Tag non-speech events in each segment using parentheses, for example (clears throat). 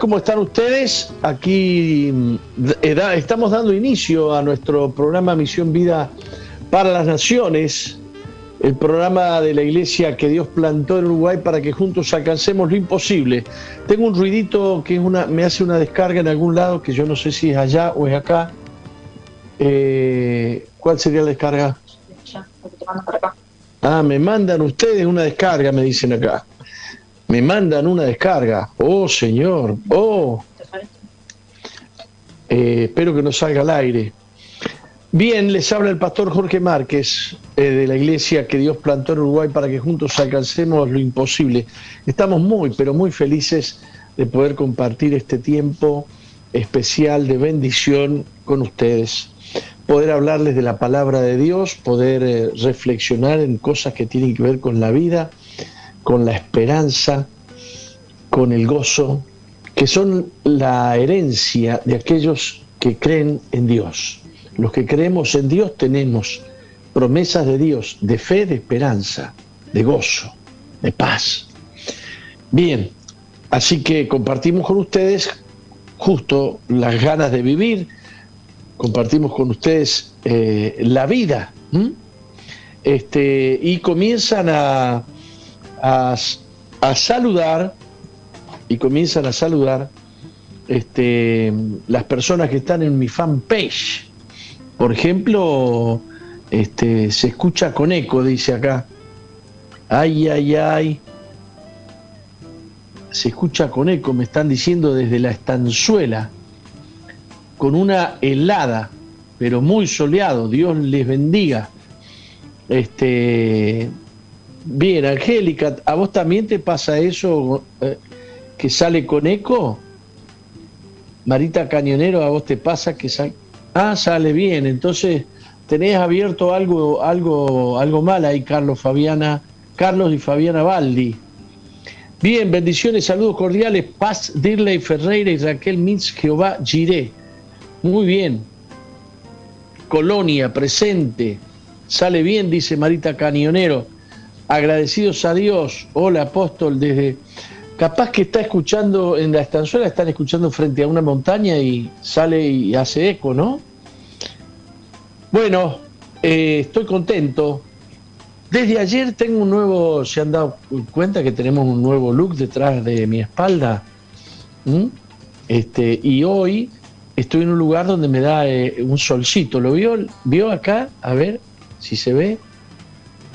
¿cómo están ustedes? Aquí mm, estamos dando inicio a nuestro programa Misión Vida para las Naciones, el programa de la iglesia que Dios plantó en Uruguay para que juntos alcancemos lo imposible. Tengo un ruidito que es una, me hace una descarga en algún lado, que yo no sé si es allá o es acá. Eh, ¿Cuál sería la descarga? Ah, me mandan ustedes una descarga, me dicen acá me mandan una descarga. Oh, señor, oh. Eh, espero que no salga al aire. Bien, les habla el pastor Jorge Márquez eh, de la iglesia que Dios plantó en Uruguay para que juntos alcancemos lo imposible. Estamos muy, pero muy felices de poder compartir este tiempo especial de bendición con ustedes. Poder hablarles de la palabra de Dios, poder eh, reflexionar en cosas que tienen que ver con la vida con la esperanza, con el gozo, que son la herencia de aquellos que creen en Dios. Los que creemos en Dios tenemos promesas de Dios, de fe, de esperanza, de gozo, de paz. Bien, así que compartimos con ustedes justo las ganas de vivir, compartimos con ustedes eh, la vida, este, y comienzan a, a, saludar y comienzan a saludar este, las personas que están en mi fanpage. Por ejemplo, este, se escucha con eco, dice acá. Ay, ay, ay. Se escucha con eco, me están diciendo desde la estanzuela, con una helada, pero muy soleado. Dios les bendiga. Este, Bien, Angélica, ¿a vos también te pasa eso eh, que sale con eco? Marita Cañonero, ¿a vos te pasa que sale? Ah, sale bien, entonces tenés abierto algo, algo, algo mal ahí, Carlos, Fabiana, Carlos y Fabiana Baldi. Bien, bendiciones, saludos cordiales, Paz Dirley Ferreira y Raquel Mintz Jehová Giré. Muy bien. Colonia, presente. Sale bien, dice Marita Cañonero agradecidos a Dios. Hola apóstol, desde... Capaz que está escuchando en la estanzuela, están escuchando frente a una montaña y sale y hace eco, ¿no? Bueno, eh, estoy contento. Desde ayer tengo un nuevo, se han dado cuenta que tenemos un nuevo look detrás de mi espalda. Este, y hoy estoy en un lugar donde me da eh, un solcito. ¿Lo vio? ¿Vio acá? A ver si se ve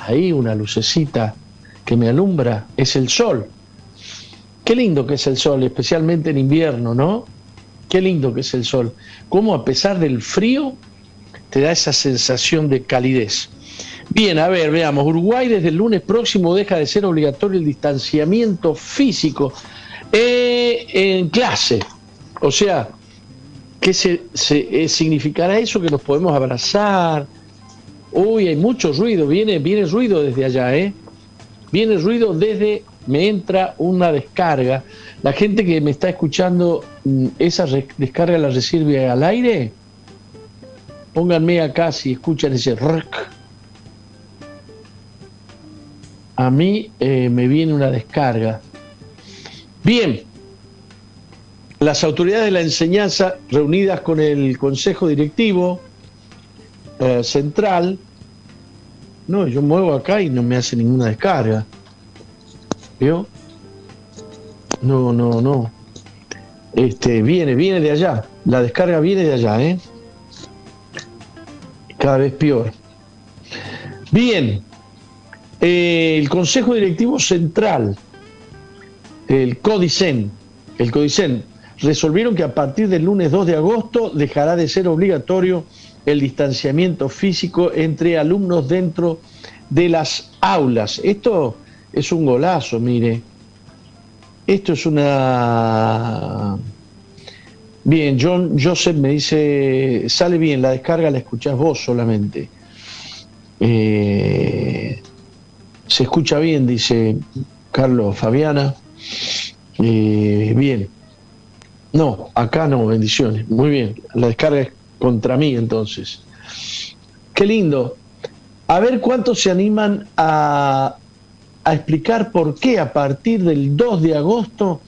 ahí una lucecita que me alumbra, es el sol. Qué lindo que es el sol, especialmente en invierno, ¿no? Qué lindo que es el sol. Cómo a pesar del frío te da esa sensación de calidez. Bien, a ver, veamos. Uruguay desde el lunes próximo deja de ser obligatorio el distanciamiento físico eh, en clase. O sea, ¿qué se, eh, significará eso? Que nos podemos abrazar, Uy, hay mucho ruido, viene, viene ruido desde allá, ¿eh? Viene ruido desde, me entra una descarga. La gente que me está escuchando, mm, ¿esa descarga la recibe al aire? Pónganme acá si escuchan ese rc. A mí eh, me viene una descarga. Bien, las autoridades de la enseñanza reunidas con el Consejo Directivo eh, Central no, yo muevo acá y no me hace ninguna descarga. ¿Vio? No, no, no. Este, viene, viene de allá. La descarga viene de allá, ¿eh? Cada vez peor. Bien. Eh, el Consejo Directivo Central, el CODICEN, el CODICEN, resolvieron que a partir del lunes 2 de agosto dejará de ser obligatorio el distanciamiento físico entre alumnos dentro de las aulas. Esto es un golazo, mire. Esto es una... Bien, John Joseph me dice, sale bien, la descarga la escuchás vos solamente. Eh, se escucha bien, dice Carlos Fabiana. Eh, bien. No, acá no, bendiciones. Muy bien, la descarga es contra mí entonces. Qué lindo. A ver cuántos se animan a, explicar por qué a partir del 2 de agosto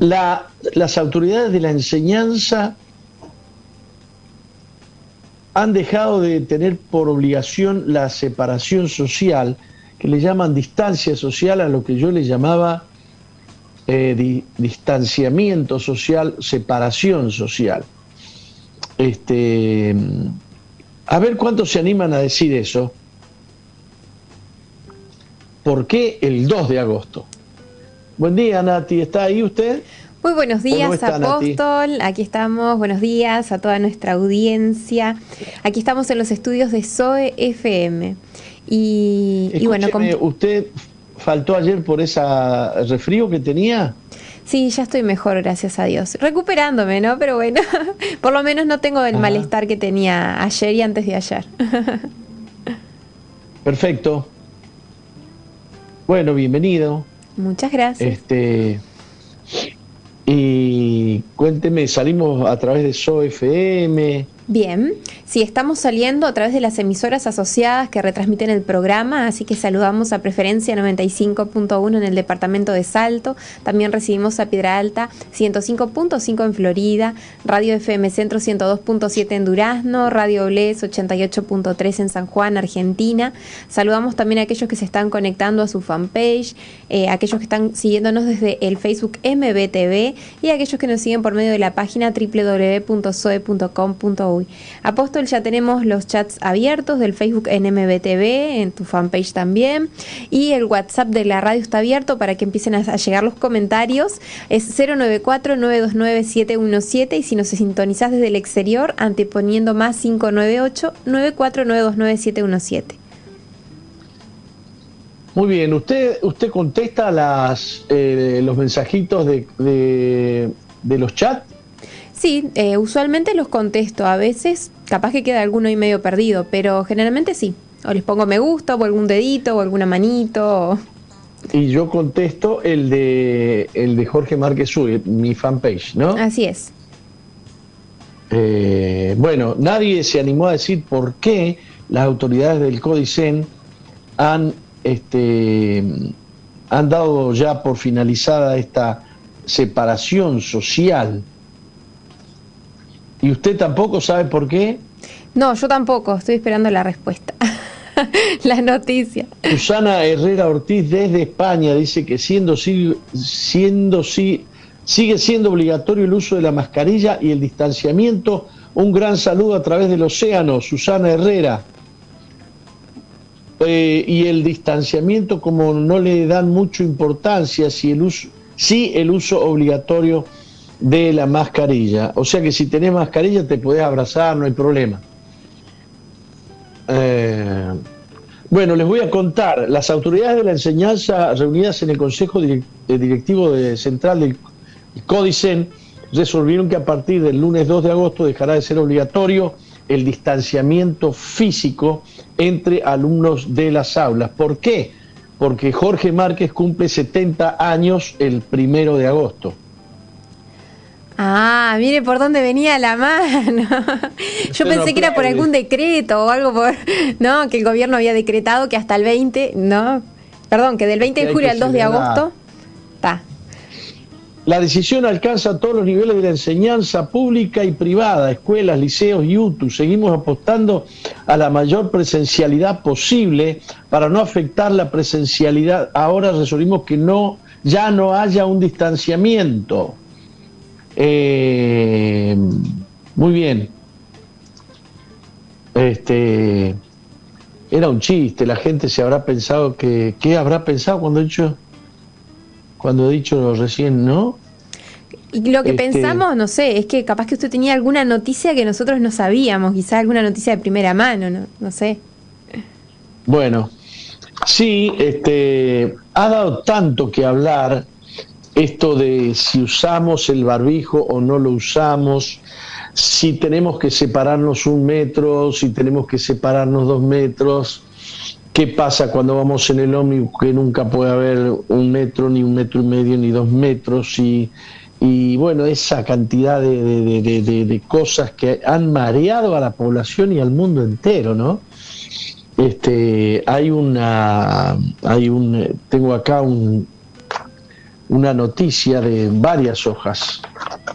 las autoridades de la enseñanza han dejado de tener por obligación la separación social, que le llaman distancia social a lo que yo le llamaba eh, distanciamiento social, separación social. Este, a ver cuántos se animan a decir eso. ¿Por qué el 2 de agosto? Buen día, Nati. ¿Está ahí usted? Muy buenos días, Apóstol. Aquí estamos. Buenos días a toda nuestra audiencia. Aquí estamos en los estudios de SOE FM. Y, bueno, ¿usted faltó ayer por ese resfrío que tenía? Sí, ya estoy mejor, gracias a Dios. Recuperándome, ¿no? Pero bueno, (laughs) por lo menos no tengo el malestar que tenía ayer y antes de ayer. (laughs) Perfecto. Bueno, bienvenido. Muchas gracias. Este, y cuénteme, salimos a través de SOFM, Bien, sí, estamos saliendo a través de las emisoras asociadas que retransmiten el programa, así que saludamos a Preferencia 95.1 en el departamento de Salto, también recibimos a Piedra Alta 105.5 en Florida, Radio FM Centro 102.7 en Durazno, Radio Oles 88.3 en San Juan, Argentina. Saludamos también a aquellos que se están conectando a su fanpage, eh, aquellos que están siguiéndonos desde el Facebook MBTV y aquellos que nos siguen por medio de la página www.soe.com.u Apóstol, ya tenemos los chats abiertos del Facebook en MBTV, en tu fanpage también, y el WhatsApp de la radio está abierto para que empiecen a, llegar los comentarios. Es 094-929-717 y si nos sintonizás desde el exterior, anteponiendo más 598-94929-717. Muy bien, usted usted contesta las eh, los mensajitos de, de, de los chats Sí, eh, usualmente los contesto. A veces, capaz que queda alguno ahí medio perdido, pero generalmente sí. O les pongo me gusta, o algún dedito, o alguna manito. Y yo contesto el de el de Jorge Márquez Uy, mi fanpage, ¿no? Así es. Eh, bueno, nadie se animó a decir por qué las autoridades del Codicen han, este, han dado ya por finalizada esta separación social ¿Y usted tampoco sabe por qué? No, yo tampoco, estoy esperando la respuesta. (laughs) la noticia. Susana Herrera Ortiz desde España dice que siendo, siendo, sigue siendo obligatorio el uso de la mascarilla y el distanciamiento. Un gran saludo a través del océano, Susana Herrera. Eh, y el distanciamiento, como no le dan mucha importancia, si el uso, sí el uso obligatorio de la mascarilla. O sea que si tenés mascarilla te podés abrazar, no hay problema. Eh, bueno, les voy a contar, las autoridades de la enseñanza reunidas en el Consejo Directivo de Central del Códicen resolvieron que a partir del lunes 2 de agosto dejará de ser obligatorio el distanciamiento físico entre alumnos de las aulas. ¿Por qué? Porque Jorge Márquez cumple 70 años el primero de agosto. Ah, mire por dónde venía la mano. (laughs) Yo pensé que era por algún decreto o algo por, (laughs) ¿no? Que el gobierno había decretado que hasta el 20, ¿no? Perdón, que del 20 de julio al 2 de agosto, está. La decisión alcanza todos los niveles de la enseñanza pública y privada, escuelas, liceos y UTU. Seguimos apostando a la mayor presencialidad posible para no afectar la presencialidad. Ahora resolvimos que no, ya no haya un distanciamiento. Eh, muy bien. Este era un chiste, la gente se habrá pensado que ¿qué habrá pensado cuando he dicho cuando he dicho recién, no? Y lo que este, pensamos, no sé, es que capaz que usted tenía alguna noticia que nosotros no sabíamos, quizás alguna noticia de primera mano, no, no sé. Bueno, sí, este, ha dado tanto que hablar esto de si usamos el barbijo o no lo usamos, si tenemos que separarnos un metro, si tenemos que separarnos dos metros, qué pasa cuando vamos en el ómnibus que nunca puede haber un metro, ni un metro y medio, ni dos metros, y, bueno, esa cantidad de, de, cosas que han mareado a la población y al mundo entero, ¿no? Este, hay una, hay un, tengo acá un, una noticia de varias hojas,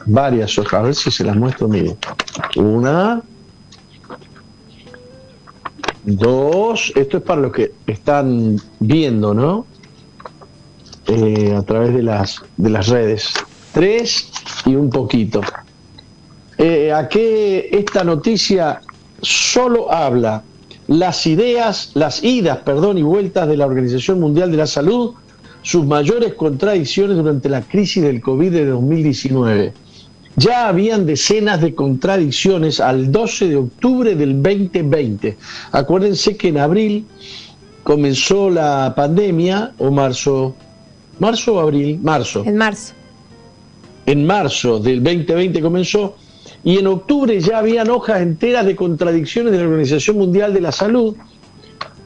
varias hojas, a ver si se las muestro, miren. Una, dos, esto es para los que están viendo, ¿no? Eh, a través de las, de las redes. Tres y un poquito. Eh, a qué esta noticia solo habla las ideas, las idas, perdón, y vueltas de la Organización Mundial de la Salud, sus mayores contradicciones durante la crisis del COVID de 2019. Ya habían decenas de contradicciones al 12 de octubre del 2020. Acuérdense que en abril comenzó la pandemia, o marzo, marzo o abril, marzo. En marzo. En marzo del 2020 comenzó y en octubre ya habían hojas enteras de contradicciones de la Organización Mundial de la Salud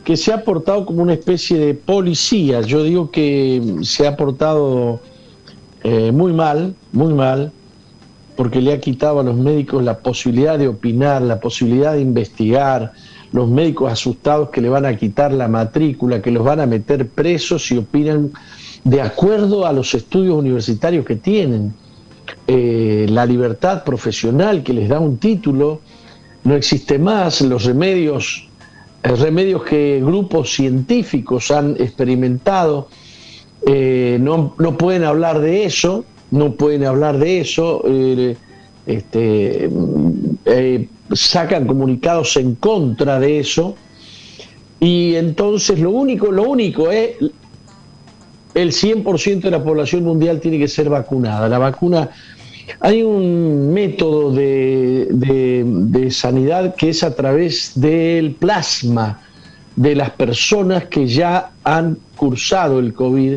que se ha portado como una especie de policía. Yo digo que se ha portado eh, muy mal, muy mal, porque le ha quitado a los médicos la posibilidad de opinar, la posibilidad de investigar, los médicos asustados que le van a quitar la matrícula, que los van a meter presos y opinan de acuerdo a los estudios universitarios que tienen. Eh, la libertad profesional que les da un título, no existe más, los remedios, remedios que grupos científicos han experimentado, eh, no, pueden hablar de eso, no pueden hablar de eso, este, sacan comunicados en contra de eso, y entonces lo único, lo único es el 100% de la población mundial tiene que ser vacunada. La vacuna, hay un método de, sanidad que es a través del plasma de las personas que ya han cursado el COVID,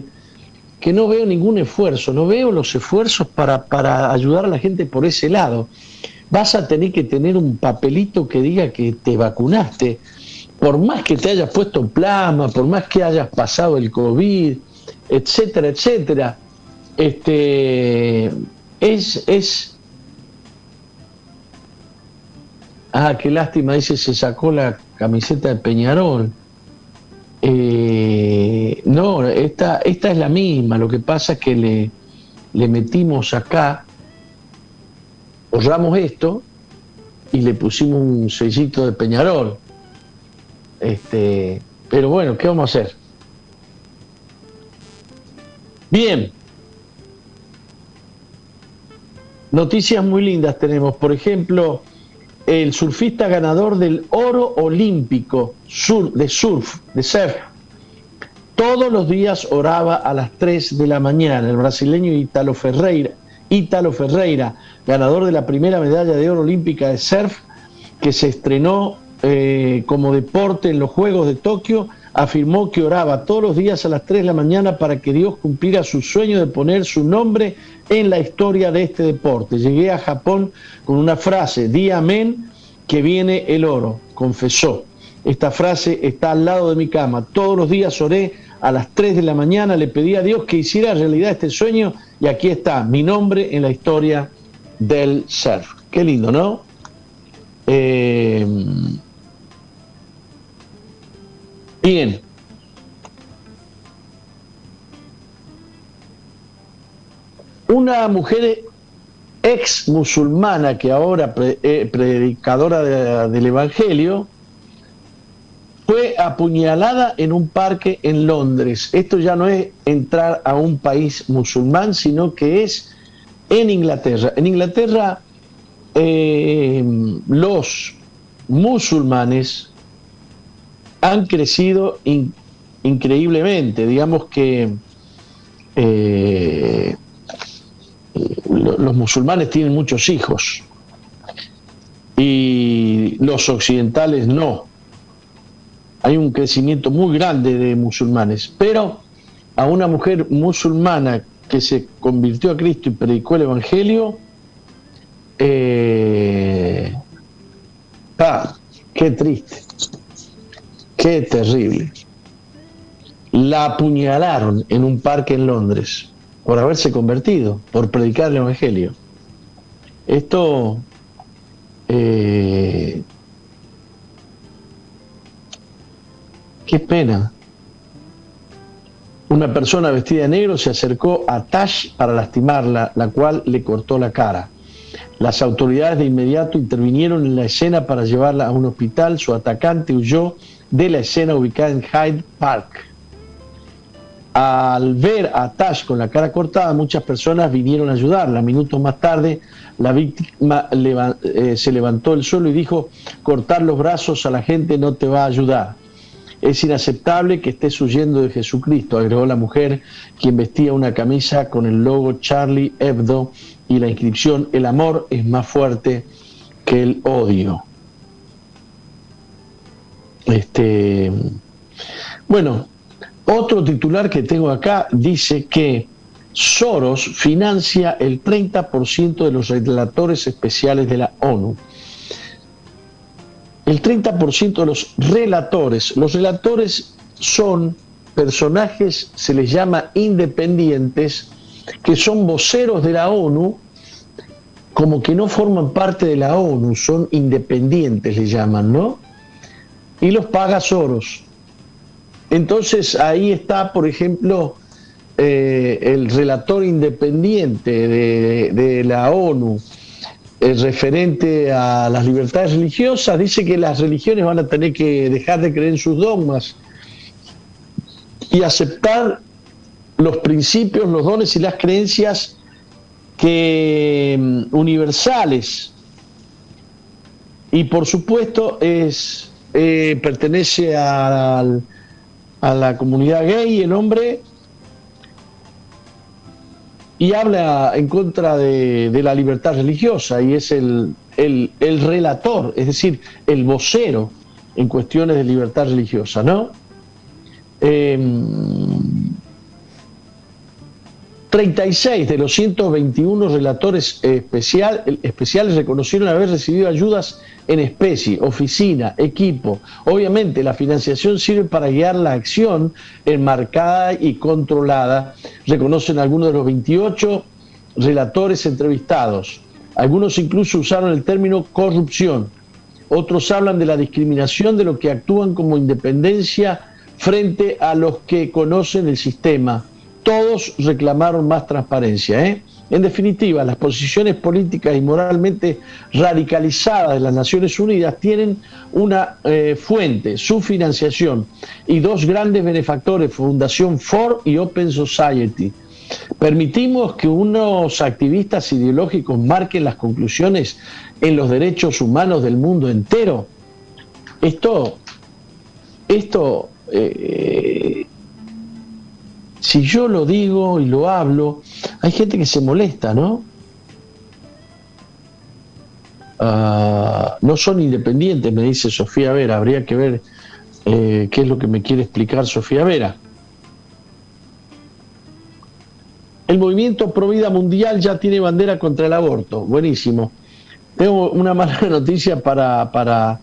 que no veo ningún esfuerzo, no veo los esfuerzos para, para ayudar a la gente por ese lado. Vas a tener que tener un papelito que diga que te vacunaste, por más que te hayas puesto plasma, por más que hayas pasado el COVID, etcétera, etcétera. Este, es, es, ah, qué lástima, dice, se sacó la camiseta de Peñarol. Eh, no, esta, esta es la misma, lo que pasa es que le, le metimos acá, borramos esto y le pusimos un sellito de Peñarol. Este, pero bueno, ¿qué vamos a hacer? Bien. Noticias muy lindas tenemos. Por ejemplo, el surfista ganador del oro olímpico de surf, de surf, todos los días oraba a las 3 de la mañana. El brasileño Italo Ferreira, Italo Ferreira, ganador de la primera medalla de oro olímpica de surf, que se estrenó eh, como deporte en los Juegos de Tokio, afirmó que oraba todos los días a las 3 de la mañana para que Dios cumpliera su sueño de poner su nombre en la historia de este deporte. Llegué a Japón con una frase, di amén, que viene el oro, confesó. Esta frase está al lado de mi cama. Todos los días oré a las 3 de la mañana, le pedí a Dios que hiciera realidad este sueño y aquí está mi nombre en la historia del surf. Qué lindo, ¿no? Eh, Bien. Una mujer ex musulmana que ahora eh, predicadora del Evangelio fue apuñalada en un parque en Londres. Esto ya no es entrar a un país musulmán, sino que es en Inglaterra. En Inglaterra eh, los musulmanes han crecido increíblemente. Digamos que eh, los musulmanes tienen muchos hijos y los occidentales no. Hay un crecimiento muy grande de musulmanes, pero a una mujer musulmana que se convirtió a Cristo y predicó el Evangelio, ah, qué triste. Qué terrible. La apuñalaron en un parque en Londres por haberse convertido, por predicar el Evangelio. Esto eh, qué pena. Una persona vestida de negro se acercó a Tash para lastimarla, la cual le cortó la cara. Las autoridades de inmediato intervinieron en la escena para llevarla a un hospital. Su atacante huyó de la escena ubicada en Hyde Park. Al ver a Tash con la cara cortada, muchas personas vinieron a ayudarla. Minutos más tarde, la víctima eh, se levantó del suelo y dijo, cortar los brazos a la gente no te va a ayudar. Es inaceptable que estés huyendo de Jesucristo, agregó la mujer, quien vestía una camisa con el logo Charlie Hebdo y la inscripción El amor es más fuerte que el odio. Este, bueno, otro titular que tengo acá dice que Soros financia el 30% de los relatores especiales de la ONU. El 30% de los relatores. Los relatores son personajes, se les llama independientes, que son voceros de la ONU, como que no forman parte de la ONU, son independientes, le llaman, ¿no? Y los paga Soros. Entonces ahí está, por ejemplo, eh, el relator independiente de, la ONU, el referente a las libertades religiosas, dice que las religiones van a tener que dejar de creer en sus dogmas y aceptar los principios, los dones y las creencias que mm, universales. Y por supuesto es eh, pertenece al a la comunidad gay, el hombre, y habla en contra de, la libertad religiosa y es el, el, relator, es decir, el vocero en cuestiones de libertad religiosa, ¿no? Eh, 36 de los 121 relatores especial, especiales reconocieron haber recibido ayudas en especie, oficina, equipo. Obviamente la financiación sirve para guiar la acción enmarcada y controlada, reconocen algunos de los 28 relatores entrevistados. Algunos incluso usaron el término corrupción. Otros hablan de la discriminación de los que actúan como independencia frente a los que conocen el sistema todos reclamaron más transparencia. ¿eh? En definitiva, las posiciones políticas y moralmente radicalizadas de las Naciones Unidas tienen una eh, fuente, su financiación, y dos grandes benefactores, Fundación Ford y Open Society. Permitimos que unos activistas ideológicos marquen las conclusiones en los derechos humanos del mundo entero. Esto, esto eh, si yo lo digo y lo hablo, hay gente que se molesta, ¿no? Ah, no son independientes, me dice Sofía Vera. Habría que ver eh, qué es lo que me quiere explicar Sofía Vera. El movimiento Pro Vida Mundial ya tiene bandera contra el aborto. Buenísimo. Tengo una mala (laughs) noticia para, para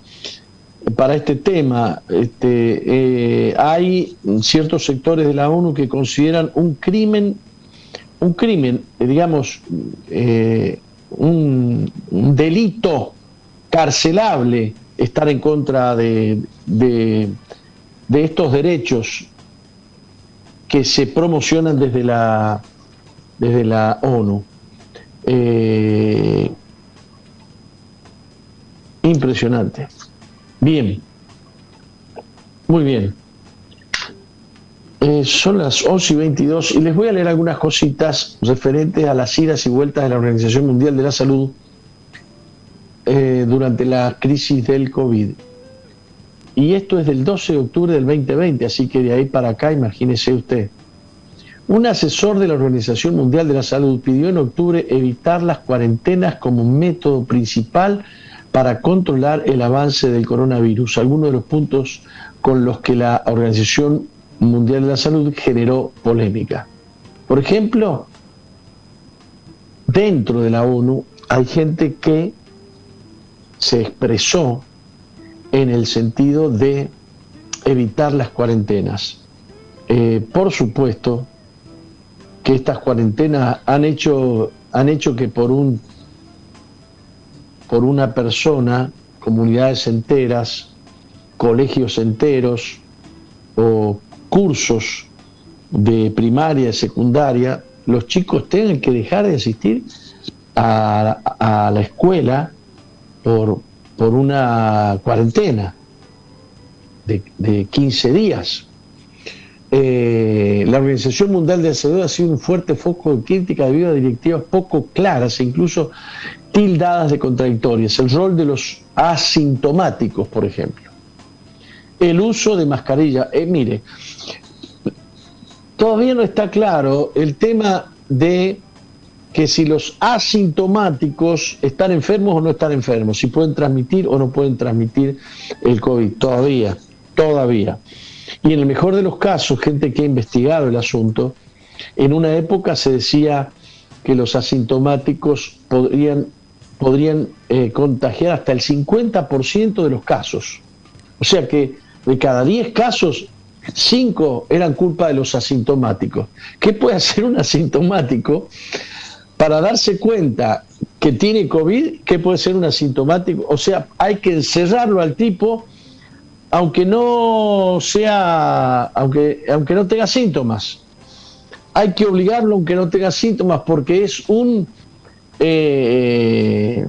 para este tema. Este, eh, hay ciertos sectores de la ONU que consideran un crimen, un crimen, eh, digamos, eh, un, delito carcelable estar en contra de, de, estos derechos que se promocionan desde la, desde la ONU. impresionante. Bien, muy bien. Eh, son las 11 y 22 y les voy a leer algunas cositas referentes a las idas y vueltas de la Organización Mundial de la Salud eh, durante la crisis del COVID. Y esto es del 12 de octubre del 2020, así que de ahí para acá, imagínese usted. Un asesor de la Organización Mundial de la Salud pidió en octubre evitar las cuarentenas como método principal para controlar el avance del coronavirus, algunos de los puntos con los que la Organización Mundial de la Salud generó polémica. Por ejemplo, dentro de la ONU hay gente que se expresó en el sentido de evitar las cuarentenas. Eh, por supuesto que estas cuarentenas han hecho, han hecho que por un por una persona, comunidades enteras, colegios enteros o cursos de primaria, y secundaria, los chicos tengan que dejar de asistir a, la escuela por, por una cuarentena de, de 15 días. Eh, la Organización Mundial de Salud ha sido un fuerte foco de crítica debido a directivas poco claras e incluso tildadas de contradictorias. El rol de los asintomáticos, por ejemplo. El uso de mascarilla. Eh, mire, todavía no está claro el tema de que si los asintomáticos están enfermos o no están enfermos, si pueden transmitir o no pueden transmitir el COVID. Todavía, todavía. Y en el mejor de los casos, gente que ha investigado el asunto, en una época se decía que los asintomáticos podrían, podrían eh, contagiar hasta el 50% de los casos. O sea que de cada 10 casos, 5 eran culpa de los asintomáticos. ¿Qué puede hacer un asintomático para darse cuenta que tiene COVID? ¿Qué puede ser un asintomático? O sea, hay que encerrarlo al tipo aunque no sea, aunque, aunque no tenga síntomas. Hay que obligarlo aunque no tenga síntomas porque es un... Eh,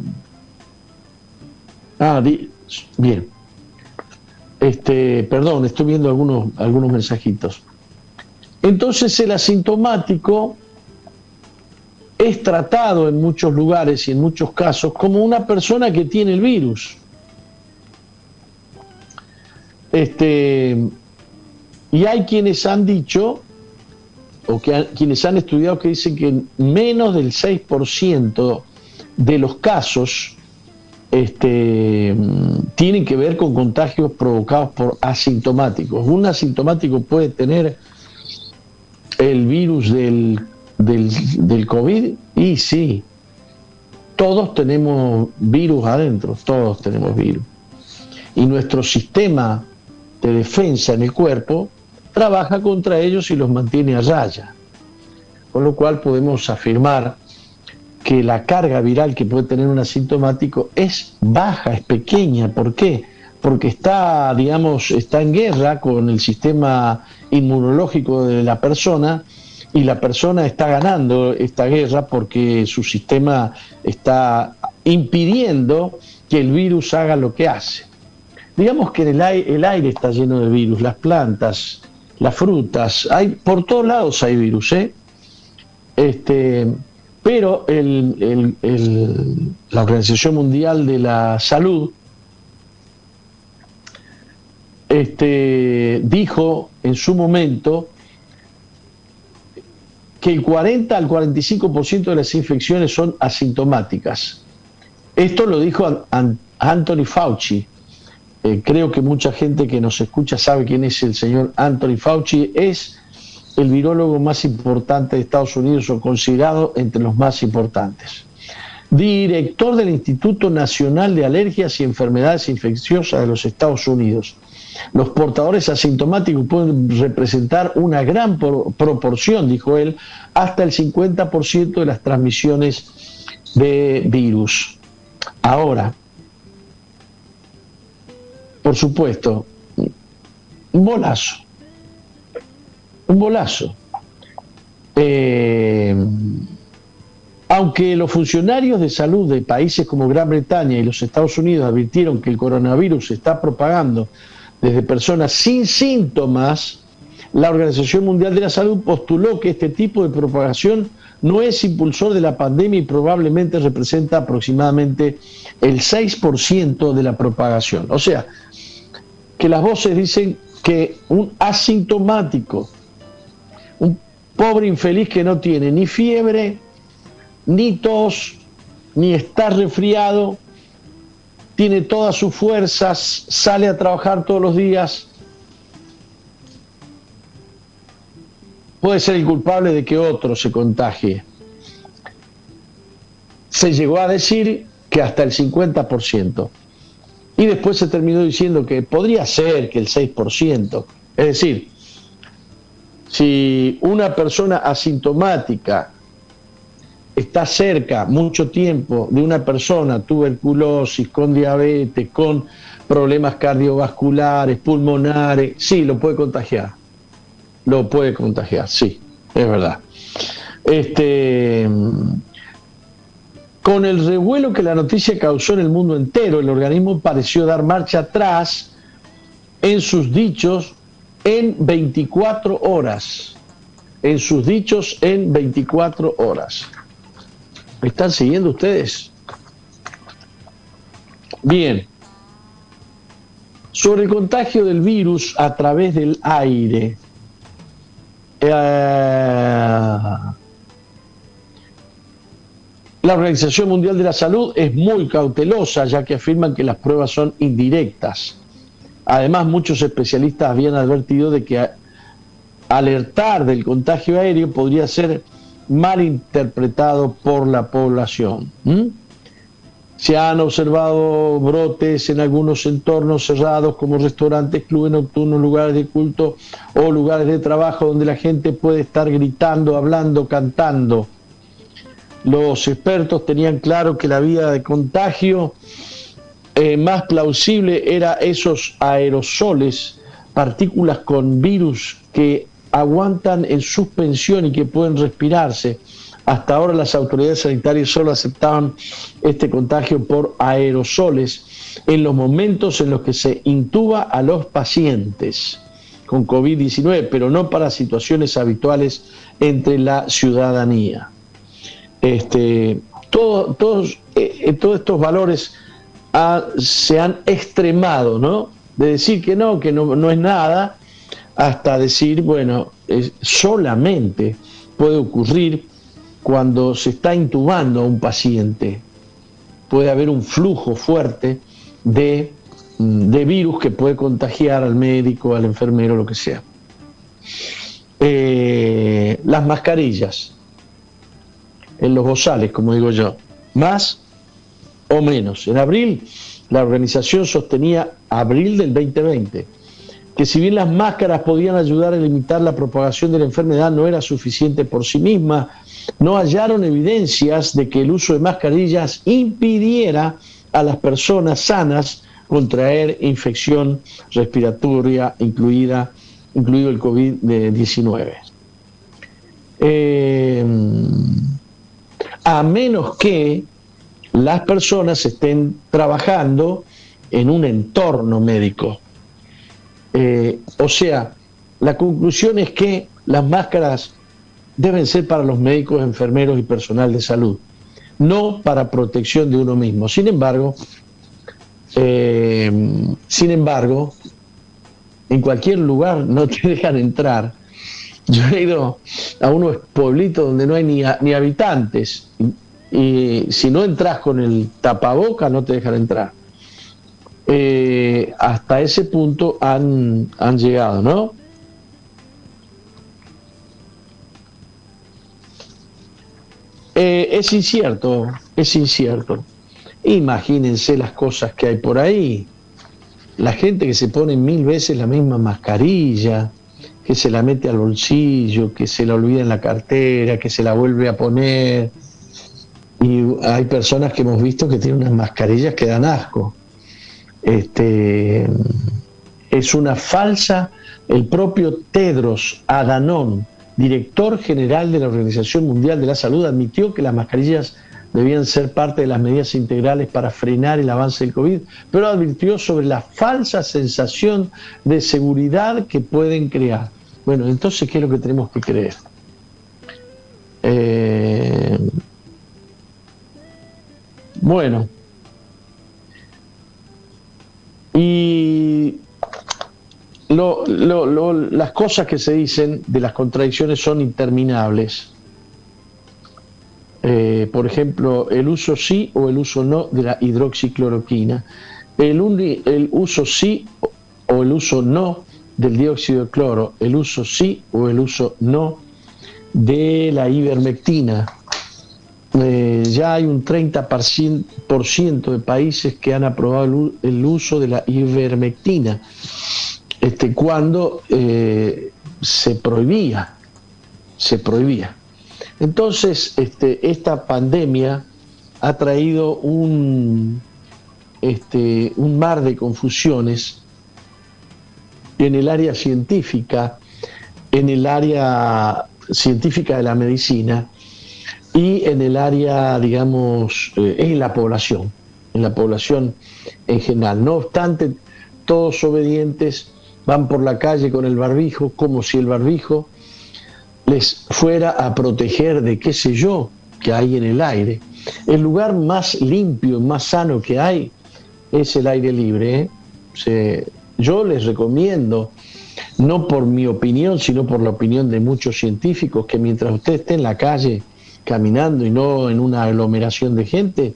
ah, bien. Este, perdón, estoy viendo algunos, algunos mensajitos. Entonces el asintomático es tratado en muchos lugares y en muchos casos como una persona que tiene el virus. Este, y hay quienes han dicho, o que quienes han estudiado, que dicen que menos del 6% de los casos este, tienen que ver con contagios provocados por asintomáticos. Un asintomático puede tener el virus del, del, del COVID y sí, todos tenemos virus adentro, todos tenemos virus. Y nuestro sistema de defensa en el cuerpo, trabaja contra ellos y los mantiene a raya. Con lo cual podemos afirmar que la carga viral que puede tener un asintomático es baja, es pequeña. ¿Por qué? Porque está, digamos, está en guerra con el sistema inmunológico de la persona y la persona está ganando esta guerra porque su sistema está impidiendo que el virus haga lo que hace. Digamos que el aire, el está lleno de virus, las plantas, las frutas, hay, por todos lados hay virus, ¿eh? Este, pero la Organización Mundial de la Salud este, dijo en su momento que el 40 al 45% de las infecciones son asintomáticas. Esto lo dijo Anthony Fauci, eh, creo que mucha gente que nos escucha sabe quién es el señor Anthony Fauci, es el virólogo más importante de Estados Unidos o considerado entre los más importantes. Director del Instituto Nacional de Alergias y Enfermedades Infecciosas de los Estados Unidos. Los portadores asintomáticos pueden representar una gran proporción, dijo él, hasta el 50% de las transmisiones de virus. Ahora, por supuesto, un bolazo. Un bolazo. Eh, aunque los funcionarios de salud de países como Gran Bretaña y los Estados Unidos advirtieron que el coronavirus se está propagando desde personas sin síntomas, la Organización Mundial de la Salud postuló que este tipo de propagación no es impulsor de la pandemia y probablemente representa aproximadamente el 6% de la propagación. O sea, que las voces dicen que un asintomático, un pobre infeliz que no tiene ni fiebre, ni tos, ni está resfriado, tiene todas sus fuerzas, sale a trabajar todos los días, puede ser el culpable de que otro se contagie. Se llegó a decir que hasta el 50%. Y después se terminó diciendo que podría ser que el 6%. Es decir, si una persona asintomática está cerca mucho tiempo de una persona tuberculosis, con diabetes, con problemas cardiovasculares, pulmonares, sí, lo puede contagiar. lo puede contagiar, sí, es verdad. Este, con el revuelo que la noticia causó en el mundo entero, el organismo pareció dar marcha atrás en sus dichos en 24 horas. En sus dichos en 24 horas. ¿Me están siguiendo ustedes? Bien. Sobre el contagio del virus a través del aire. Eh, la Organización Mundial de la Salud es muy cautelosa ya que afirman que las pruebas son indirectas. Además, muchos especialistas habían advertido de que alertar del contagio aéreo podría ser mal interpretado por la población. Se han observado brotes en algunos entornos cerrados como restaurantes, clubes nocturnos, lugares de culto o lugares de trabajo donde la gente puede estar gritando, hablando, cantando. Los expertos tenían claro que la vía de contagio eh, más plausible era esos aerosoles, partículas con virus que aguantan en suspensión y que pueden respirarse hasta ahora las autoridades sanitarias solo aceptaban este contagio por aerosoles en los momentos en los que se intuba a los pacientes con COVID-19, pero no para situaciones habituales entre la ciudadanía. Este, todos, eh, todos estos valores se han extremado, ¿no? De decir que no, que no, no es nada, hasta decir, bueno, solamente puede ocurrir cuando se está intubando a un paciente, puede haber un flujo fuerte de, mm, virus que puede contagiar al médico, al enfermero, lo que sea. Eh, las mascarillas en los bozales, como digo yo, más o menos. En abril, la organización sostenía, abril del 2020, que si bien las máscaras podían ayudar a limitar la propagación de la enfermedad, no era suficiente por sí misma no hallaron evidencias de que el uso de mascarillas impidiera a las personas sanas contraer infección respiratoria, incluida, incluido el COVID-19. Eh, a menos que las personas estén trabajando en un entorno médico. Eh, o sea, la conclusión es que las máscaras deben ser para los médicos, enfermeros y personal de salud, no para protección de uno mismo. Sin embargo, eh, sin embargo, en cualquier lugar no te (laughs) dejan entrar. Yo he ido a unos pueblitos donde no hay ni, ni habitantes y, si no entras con el tapaboca no te dejan entrar. Eh, hasta ese punto han, han llegado, ¿no? Eh, es incierto, es incierto. Imagínense las cosas que hay por ahí. La gente que se pone mil veces la misma mascarilla, que se la mete al bolsillo, que se la olvida en la cartera, que se la vuelve a poner. Y hay personas que hemos visto que tienen unas mascarillas que dan asco. Este, es una falsa, el propio Tedros Adhanom, director general de la Organización Mundial de la Salud, admitió que las mascarillas debían ser parte de las medidas integrales para frenar el avance del COVID, pero advirtió sobre la falsa sensación de seguridad que pueden crear. Bueno, entonces, ¿qué es lo que tenemos que creer? Eh, bueno, y las cosas que se dicen de las contradicciones son interminables. Eh, por ejemplo, el uso sí o el uso no de la hidroxicloroquina. El, el uso sí o el uso no del dióxido de cloro. El uso sí o el uso no de la ivermectina. Eh, ya hay un 30% de países que han aprobado el uso de la ivermectina este, cuando eh, se prohibía, se prohibía. Entonces, este, esta pandemia ha traído un, este, un mar de confusiones en el área científica en el área científica de la medicina y en el área, digamos, eh, en la población, en la población en general. No obstante, todos obedientes van por la calle con el barbijo, como si el barbijo les fuera a proteger de qué sé yo que hay en el aire. El lugar más limpio, más sano que hay es el aire libre. ¿eh? Yo les recomiendo, no por mi opinión, sino por la opinión de muchos científicos, que mientras usted esté en la calle caminando y no en una aglomeración de gente,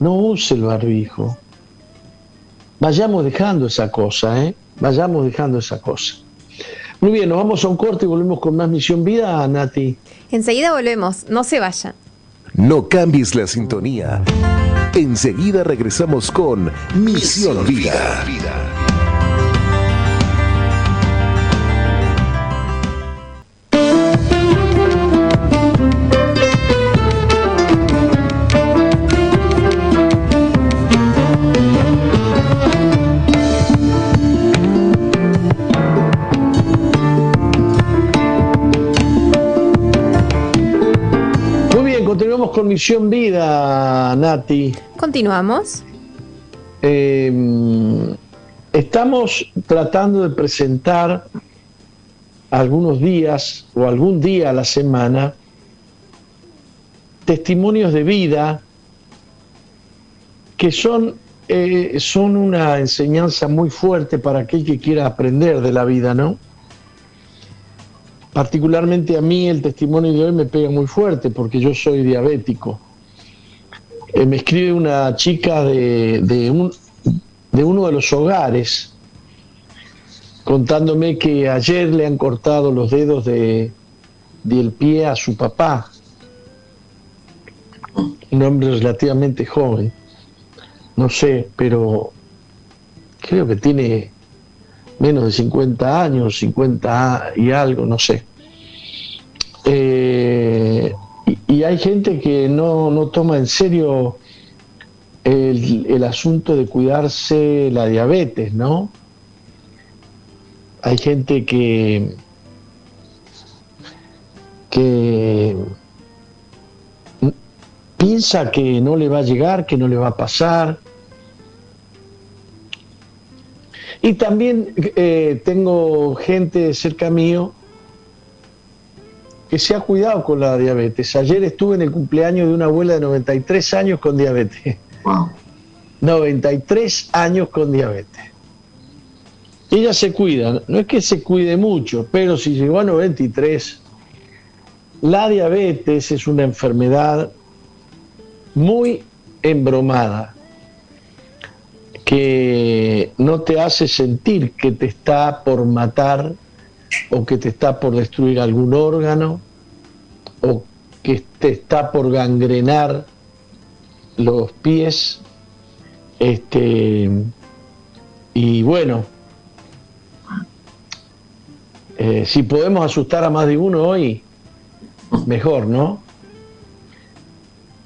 no use el barbijo. Vayamos dejando esa cosa, ¿eh? Vayamos dejando esa cosa. Muy bien, nos vamos a un corte y volvemos con más Misión Vida, Nati. Enseguida volvemos, no se vaya. No cambies la sintonía. Enseguida regresamos con Misión, Vida. Con Misión Vida, Nati. Continuamos. Em, estamos tratando de presentar algunos días o algún día a la semana testimonios de vida que son, eh, son una enseñanza muy fuerte para aquel que quiera aprender de la vida, ¿no? Particularmente a mí el testimonio de hoy me pega muy fuerte porque yo soy diabético. Eh, me escribe una chica de, de, un, de uno de los hogares contándome que ayer le han cortado los dedos de, del pie a su papá, un hombre relativamente joven, no sé, pero creo que tiene menos de 50 años, 50 y algo, no sé. Eh, y, hay gente que no, toma en serio el, asunto de cuidarse la diabetes, ¿no? Hay gente que, que piensa que no le va a llegar, que no le va a pasar. Y también eh, tengo gente cerca mío que se ha cuidado con la diabetes. Ayer estuve en el cumpleaños de una abuela de 93 años con diabetes. 93 años con diabetes. Ella se cuida, no es que se cuide mucho, pero si llegó a 93, la diabetes es una enfermedad muy embromada, que no te hace sentir que te está por matar o que te está por destruir algún órgano, o que te está por gangrenar los pies. Este, y bueno, eh, si podemos asustar a más de uno hoy, mejor, ¿no?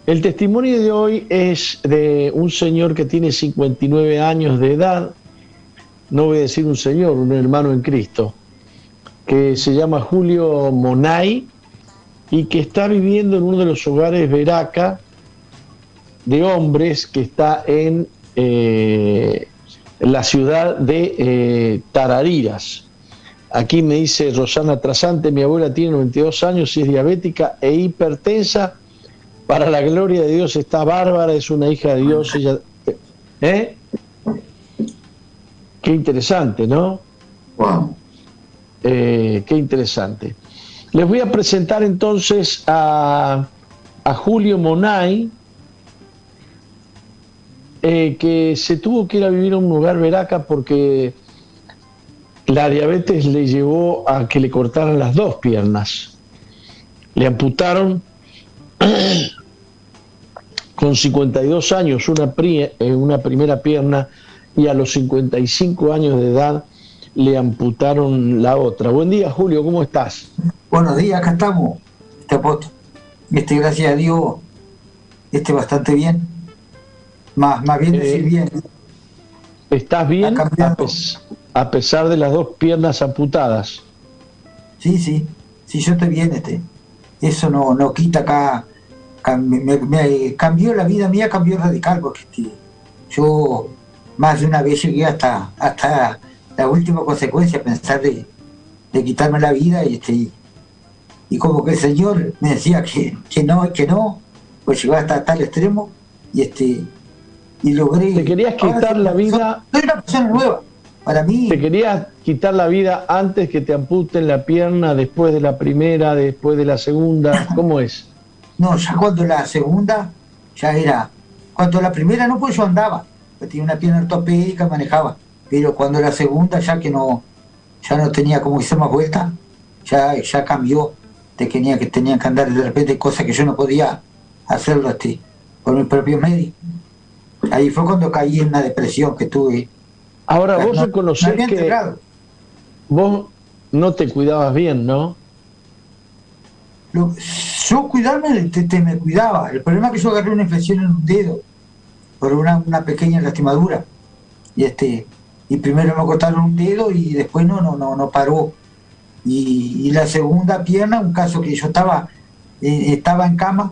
El testimonio de hoy es de un señor que tiene 59 años de edad, no voy a decir un señor, un hermano en Cristo, que se llama Julio Monay y que está viviendo en uno de los hogares Veraca de hombres que está en eh, la ciudad de eh, Tarariras. Aquí me dice Rosana Trasante, mi abuela tiene 92 años y es diabética e hipertensa. Para la gloria de Dios está bárbara, es una hija de Dios. ¿eh? Qué interesante, ¿no? Wow. Eh, qué interesante. Les voy a presentar entonces a, Julio Monay, eh, que se tuvo que ir a vivir a un lugar veraca porque la diabetes le llevó a que le cortaran las dos piernas. Le amputaron (clears throat) con 52 años eh, una primera pierna y a los 55 años de edad le amputaron la otra. Buen día, Julio, ¿cómo estás? Buenos días, acá estamos. Este, gracias a Dios, este bastante bien. Más, más bien decir eh, bien. ¿Estás bien a, pesar de las dos piernas amputadas? Sí, sí, sí, yo estoy bien, este. Eso no, no quita acá, me, cambió la vida mía, cambió radical, porque este, yo más de una vez llegué hasta, hasta la última consecuencia, pensar de, quitarme la vida y este y como que el Señor me decía que, que no, que no, pues llegó hasta tal extremo y este y logré. Te querías quitar la vida. Soy una persona nueva. Para mí. Te querías quitar la vida antes que te amputen la pierna, después de la primera, después de la segunda. (laughs) ¿Cómo es? No, ya cuando la segunda, ya era. Cuando la primera no, pues yo andaba. tenía una pierna ortopédica, manejaba. Pero cuando la segunda, ya que no, ya no tenía como hice más vuelta, ya, ya cambió. Te tenía que tenía que andar de repente cosas que yo no podía hacerlo así, por mi propio medio. Ahí fue cuando caí en una depresión que tuve. Ahora vos no, reconocés que vos no te cuidabas bien, ¿no? yo cuidarme, te, me cuidaba. El problema es que yo agarré una infección en un dedo por una, una pequeña lastimadura. Y este y primero me cortaron un dedo y después no, no, no, no paró. Y, la segunda pierna, un caso que yo estaba, eh, estaba en cama,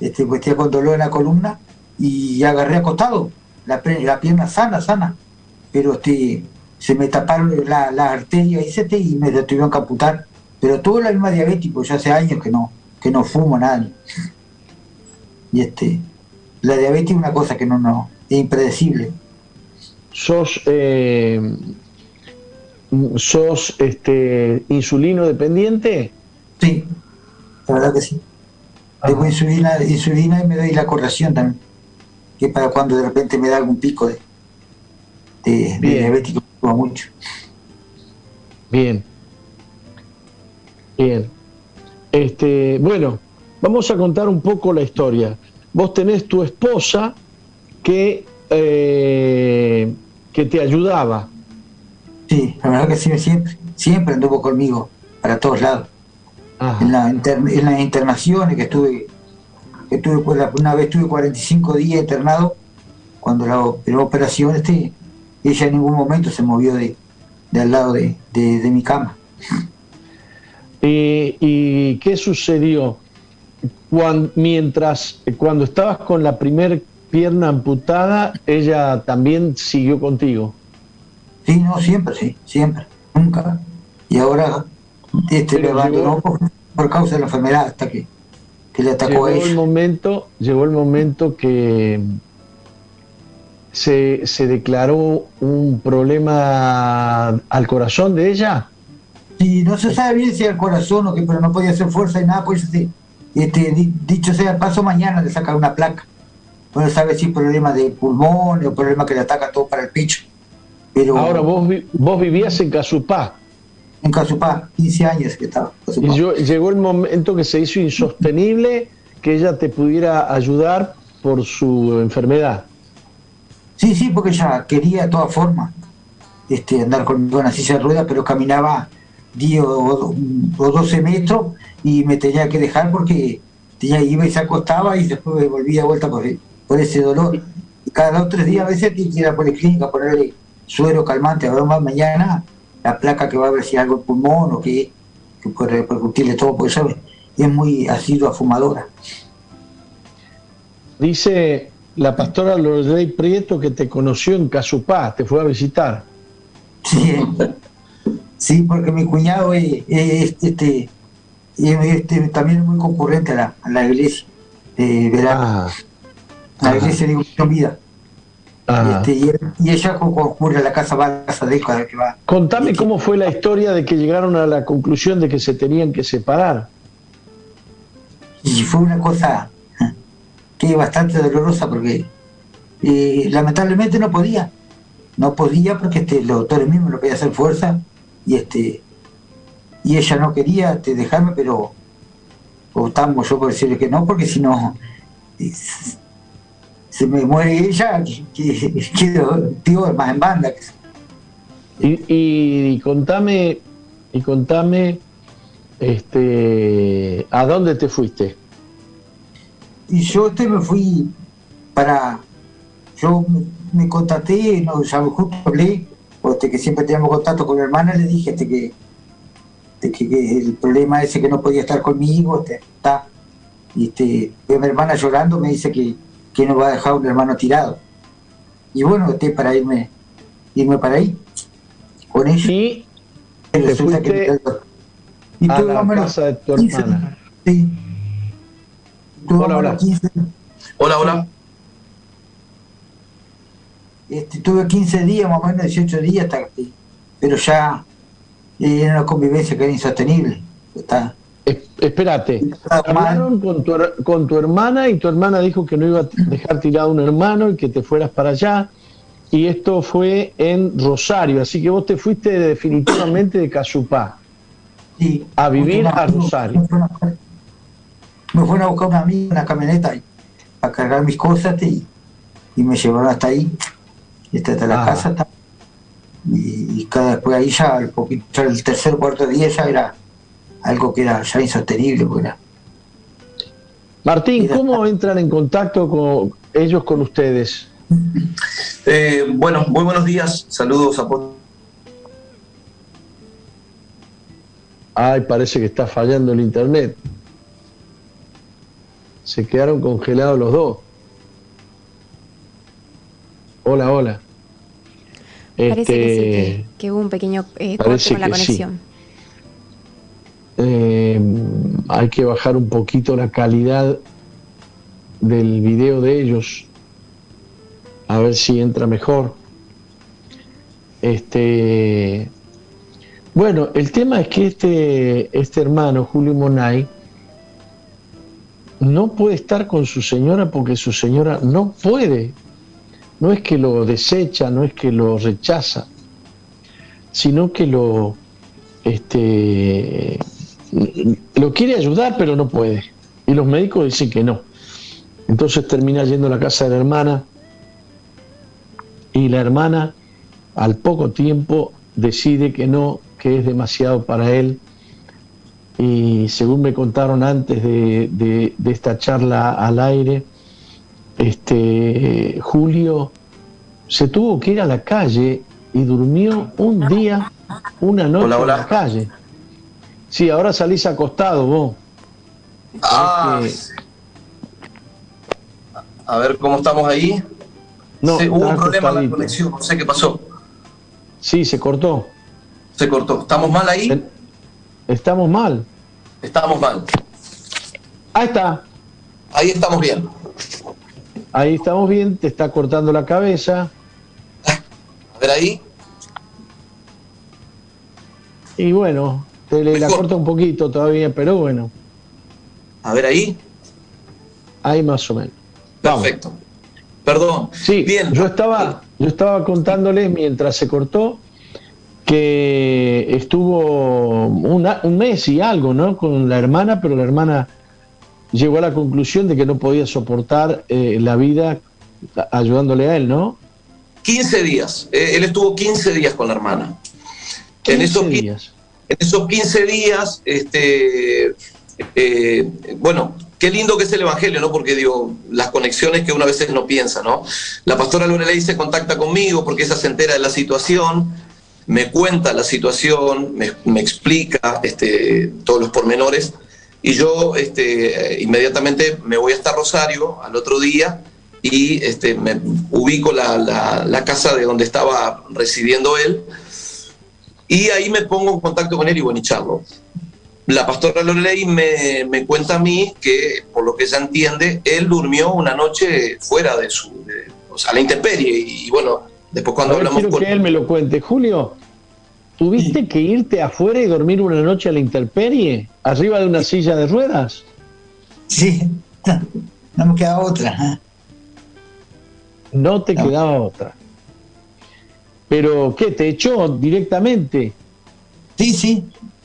este, pues con dolor en la columna, y agarré acostado, la, pierna sana, sana, pero este, se me taparon la, la arteria y, y me lo tuvieron que amputar. Pero todo la misma diabético, ya hace años que no, que no fumo nada. Y este, la diabetes es una cosa que no, no, es impredecible. ¿Sos, eh, sos este, insulino dependiente? Sí, la verdad que sí. Tengo insulina, insulina y me doy la corrección también que para cuando de repente me da algún pico de, de, diabético mucho. Bien. Bien. Este, bueno, vamos a contar un poco la historia. Vos tenés tu esposa que, eh, que te ayudaba. Sí, la verdad que sí, siempre, siempre anduvo conmigo para todos lados. En, la en las internaciones que estuve estuve, pues, una vez estuve 45 días internado, cuando la, la operación, este, ella en ningún momento se movió de, al lado de, mi cama. ¿Y, qué sucedió? Cuando, mientras, cuando estabas con la primer pierna amputada, ella también siguió contigo. Sí, no, siempre, sí, siempre, nunca. Y ahora este lo abandonó por, causa de la enfermedad hasta que llegó El momento, llegó el momento que se, declaró un problema al corazón de ella. Sí, no se sabe bien si al corazón o qué, pero no podía hacer fuerza y nada, pues este, este, dicho sea paso, mañana le sacar una placa. No sabe si problema de pulmón o problema que le ataca todo para el pecho. Pero, Ahora, vos, vos vivías en Casupá en Casupá, 15 años que estaba. Y llegó el momento que se hizo insostenible que ella te pudiera ayudar por su enfermedad. Sí, sí, porque ella quería de todas formas este, andar con una silla de ruedas, pero caminaba 10 o, 12 metros y me tenía que dejar porque tenía, iba y se acostaba y después volvía de vuelta por, por ese dolor. Y cada dos o tres días a veces tiene que ir a la policlínica, ponerle suero calmante, ahora más mañana la placa que va a ver si algo el pulmón o que, puede repercutirle todo, porque sabe, es muy a fumadora. Dice la pastora Lorelei Prieto que te conoció en Casupá, te fue a visitar. Sí, sí porque mi cuñado es, este, este, también es muy concurrente a la, iglesia de verano. Ah, la iglesia de Vida. Este, y, ella concurre a la casa va de que va. Contame cómo fue la historia de que llegaron a la conclusión de que se tenían que separar. Y fue una cosa que es bastante dolorosa porque eh, lamentablemente no podía. No podía porque este, los doctores mismos no podían hacer fuerza y este y ella no quería este, dejarme, pero optamos yo por decirle que no, porque si no se me muere ella, que, quedo más en banda. Y, y, contame, y contame, este, ¿a dónde te fuiste? Y yo este me fui para, yo me, contacté, no, ya justo hablé, porque que siempre teníamos contacto con mi hermana, le dije este que, de que, el problema ese que no podía estar conmigo, este, está. Y este, mi hermana llorando me dice que, que no va a dejar un hermano tirado. Y bueno, este, para irme, irme para ahí, con ella. Y resulta que... Y a la casa de tu hermana. Sí. Hola, hola. 15, hola, hola. Este, tuve 15 días, más o menos 18 días, hasta, pero ya era una convivencia que era insostenible. Está, espérate, hablaron con tu, con tu hermana y tu hermana dijo que no iba a dejar tirado un hermano y que te fueras para allá. Y esto fue en Rosario, así que vos te fuiste definitivamente de Casupá sí, a vivir a Rosario. Me fueron a buscar una amiga, una camioneta a cargar mis cosas y, y me llevaron hasta ahí hasta la casa. Y, cada después ahí ya, el, poquito, el tercer cuarto día ya era algo que era ya insostenible. Pues Martín, ¿cómo entran en contacto con ellos con ustedes? Eh, bueno, muy buenos días, saludos a Ay, parece que está fallando el internet. Se quedaron congelados los dos. Hola, hola. Parece que, sí, que, hubo un pequeño eh, corte con la conexión. Eh, hay que bajar un poquito la calidad del video de ellos, a ver si entra mejor. Este, bueno, el tema es que este, este hermano, Julio Monay, no puede estar con su señora porque su señora no puede no es que lo desecha, no es que lo rechaza, sino que lo, este, lo quiere ayudar, pero no puede. Y los médicos dicen que no. Entonces termina yendo a la casa de la hermana y la hermana al poco tiempo decide que no, que es demasiado para él. Y según me contaron antes de esta charla al aire, este, Julio se tuvo que ir a la calle y durmió un día, una noche en la calle. Sí, ahora salís acostado vos. Ah, A ver cómo estamos ahí. No, hubo un problema en la conexión, no sé qué pasó. Sí, se cortó. Se cortó. ¿Estamos mal ahí? Estamos mal. Estamos mal. Ahí está. Ahí estamos bien. Ahí estamos bien, te está cortando la cabeza. A ver ahí. Y bueno, te le la corta un poquito todavía, pero bueno. A ver ahí. Ahí más o menos. Perfecto. Perdón. Sí, bien. Yo estaba, yo estaba contándoles mientras se cortó que estuvo un mes y algo, ¿no? Con la hermana, pero la hermana llegó a la conclusión de que no podía soportar eh, la vida ayudándole a él, ¿no? 15 días. Eh, él estuvo 15 días con la hermana. en esos días. En esos 15 días, este, eh, bueno, qué lindo que es el Evangelio, ¿no? Porque digo, las conexiones que una veces no piensa, ¿no? La pastora Lorelei se contacta conmigo porque ella se entera de la situación, me cuenta la situación, me, explica este, todos los pormenores y yo este, inmediatamente me voy hasta Rosario al otro día y este, me ubico la, la, casa de donde estaba residiendo él y ahí me pongo en contacto con él y bueno, y charlo. La pastora Lorelei me, me, cuenta a mí que, por lo que ella entiende, él durmió una noche fuera de su, o sea, a la intemperie. Y, bueno, después cuando hablamos quiero que él me lo cuente. Julio, ¿tuviste que irte afuera y dormir una noche a la intemperie? arriba de una silla de ruedas. Sí, no, me quedaba otra. ¿eh? No te quedaba otra. Pero, ¿qué? ¿Te echó directamente? Sí, sí.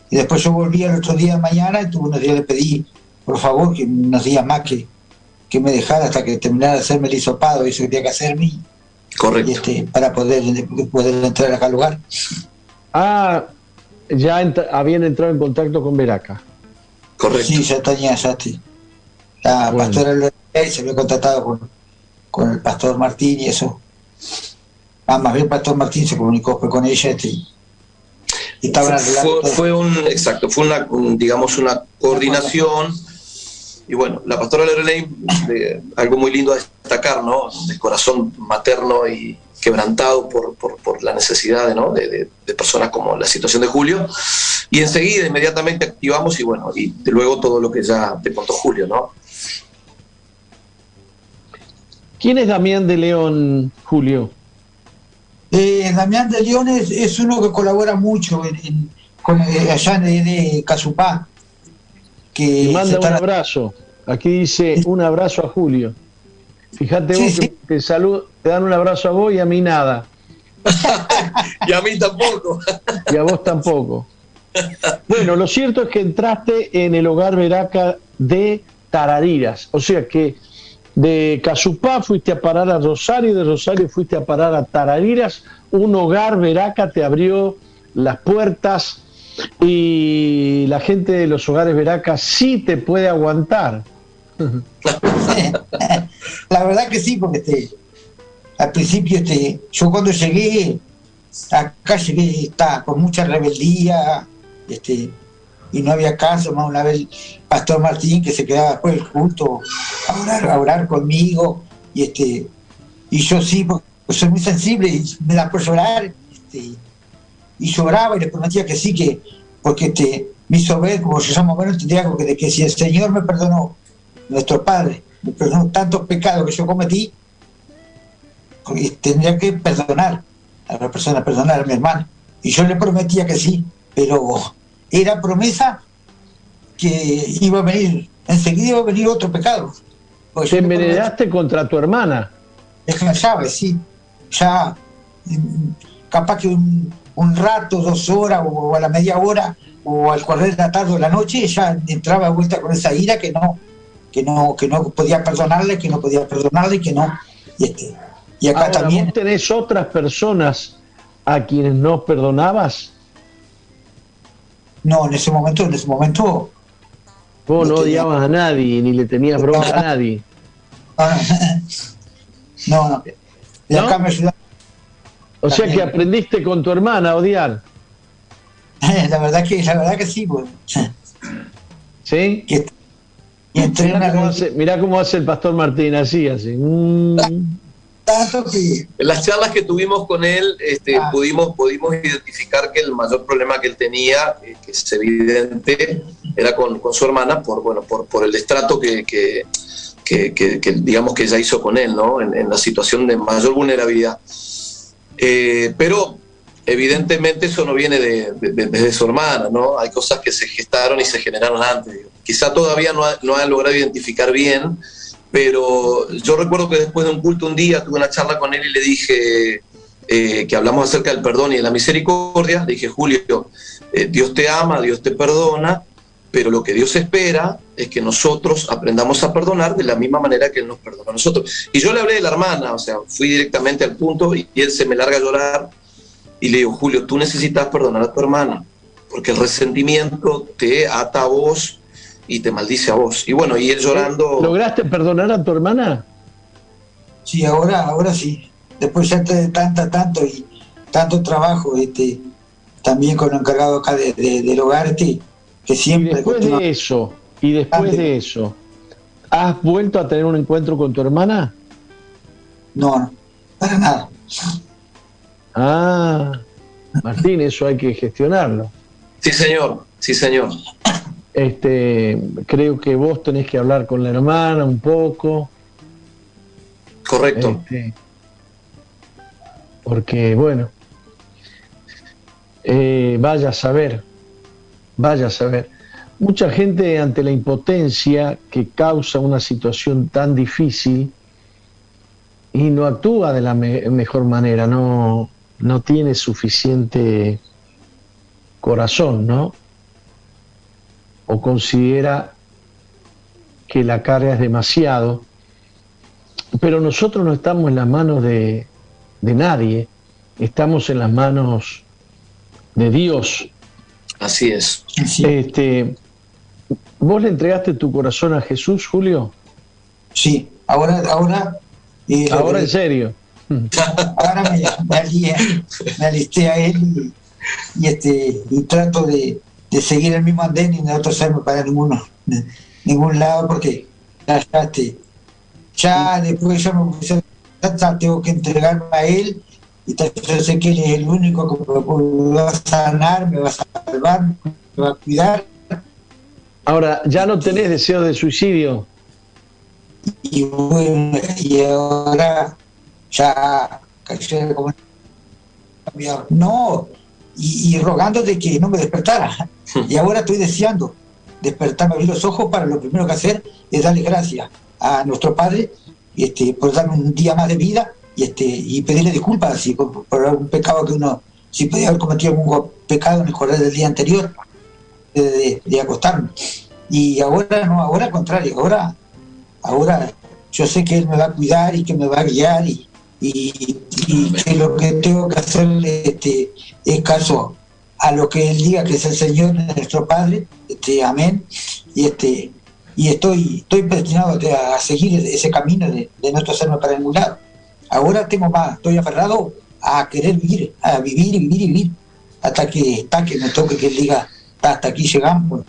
Y después yo volví al otro día de mañana y tuve unos días le pedí, por favor, que unos días más que, que me dejara hasta que terminara de hacerme el hisopado, eso que tenía que hacerme. Correcto. este, para poder, poder entrar acá al lugar. Ah, ya habían entrado en contacto con Veraca. Sí, ya tenía, ya sí. La pastora se había contratado con, el pastor Martín y eso. Ah, más bien el pastor Martín se comunicó con ella. fue, un, exacto, fue una, digamos, una coordinación. Y bueno, la pastora Lorelei, algo muy lindo a destacar, ¿no? De corazón materno y quebrantado por, por, la necesidad ¿no? de, de, personas como la situación de Julio. Y enseguida, inmediatamente activamos y bueno, y luego todo lo que ya te contó Julio, ¿no? ¿Quién es Damián de León, Julio? Eh, Damián de León es, uno que colabora mucho con, eh, allá de, Casupá. Que manda un abrazo. Aquí dice un abrazo a Julio. Fíjate vos que te, salud, te dan un abrazo a vos y a mí nada. (laughs) y a mí tampoco. y a vos tampoco. Bueno, lo cierto es que entraste en el hogar Veraca de Tarariras. O sea que de Casupá fuiste a parar a Rosario, de Rosario fuiste a parar a Tarariras, un hogar Veraca te abrió las puertas y la gente de los hogares Veraca sí te puede aguantar. (laughs) La verdad que sí, porque este, al principio este, yo cuando llegué, acá llegué está, con mucha rebeldía, este, y no había caso, más una vez Pastor Martín que se quedaba después del culto a orar, a orar conmigo, y este, y yo sí, porque soy muy sensible y me da por llorar, este, y lloraba y le prometía que sí, que, porque este, me hizo ver, como se llama bueno, tendría que, de que si el Señor me perdonó, nuestro Padre, me perdonó tantos pecados que yo cometí, tendría que perdonar a la persona, perdonar a mi hermano. Y yo le prometía que sí, pero era promesa que iba a venir, enseguida iba a venir otro pecado. Te envenenaste contra tu hermana. Es la llave, sí. Ya, mm, capaz que un, rato, dos horas, o a la media hora, o al correr de la tarde o la noche, ya entraba de vuelta con esa ira que no, que no, que no podía perdonarle, que no podía perdonarle, que no. Y, este, y acá también. ¿Vos tenés otras personas a quienes no perdonabas? No, en ese momento, en ese momento. Vos no, odiabas a nadie, ni le tenías bronca a nadie. (laughs) no, no. Y acá me ayudaron. O sea que aprendiste con tu hermana a odiar. (laughs) la verdad que, la verdad que sí, pues. (laughs) ¿Sí? y mirá, cómo hace, cómo hace el pastor Martín, así, así. Mm. En las charlas que tuvimos con él, este, ah. pudimos, pudimos identificar que el mayor problema que él tenía, eh, que es evidente, era con, su hermana por, bueno, por, por el destrato que, que, digamos que ella hizo con él, ¿no? En, la situación de mayor vulnerabilidad. Eh, pero evidentemente eso no viene de, desde su hermana, ¿no? Hay cosas que se gestaron y se generaron antes. Quizá todavía no ha, no ha logrado identificar bien pero yo recuerdo que después de un culto un día tuve una charla con él y le dije eh, que hablamos acerca del perdón y de la misericordia. Le dije, Julio, eh, Dios te ama, Dios te perdona, pero lo que Dios espera es que nosotros aprendamos a perdonar de la misma manera que Él nos perdona a nosotros. Y yo le hablé de la hermana, o sea, fui directamente al punto y, él se me larga a llorar y le digo, Julio, tú necesitas perdonar a tu hermana, porque el resentimiento te ata a vos y te maldice a vos. Y bueno, y él llorando. ¿Lograste perdonar a tu hermana? Sí, ahora, ahora sí. Después ya de tanta, tanto y tanto trabajo, este, también con el encargado acá de, del hogar, este, que siempre. Y después de eso, y después de eso, ¿has vuelto a tener un encuentro con tu hermana? No, no, para nada. Ah, Martín, eso hay que gestionarlo. Sí, señor, sí, señor. Este, creo que vos tenés que hablar con la hermana un poco. Correcto. Este, porque, bueno, eh, vaya a saber, vaya a saber. Mucha gente ante la impotencia que causa una situación tan difícil y no actúa de la mejor manera, no, no tiene suficiente corazón, ¿no? O considera que la carga es demasiado, pero nosotros no estamos en las manos de, nadie, estamos en las manos de Dios. Así es. Este, ¿Vos le entregaste tu corazón a Jesús, Julio? Sí, ahora, ahora. Eh, ahora en serio. (laughs) Ahora me, alisté a él y este y trato de, seguir el mismo andén y no hacerme para ninguno, ningún lado porque ya, este, ya después yo me ya tengo que entregarme a él y yo sé que él es el único que me va a sanar, me va a salvar, me va a cuidar. Ahora, ¿ya no tenés deseo de suicidio? Y bueno, y ahora ya no, y, rogando de que no me despertara. Y ahora estoy deseando despertarme, abrir los ojos para lo primero que hacer es darle gracias a nuestro Padre este, por darme un día más de vida y, este, y pedirle disculpas si, por, algún pecado que uno, si podía haber cometido algún pecado en el correr del día anterior de, acostarme. Y ahora no, ahora al contrario, ahora, ahora yo sé que Él me va a cuidar y que me va a guiar y, y, que lo que tengo que hacer este, es caso a lo que Él diga que es el Señor nuestro Padre, este, amén, y este y estoy, estoy destinado a seguir ese camino de, de no hacerme para ningún lado. Ahora tengo más, estoy aferrado a querer vivir, a vivir y vivir y vivir, hasta que, hasta que me toque que él diga, hasta aquí llegamos.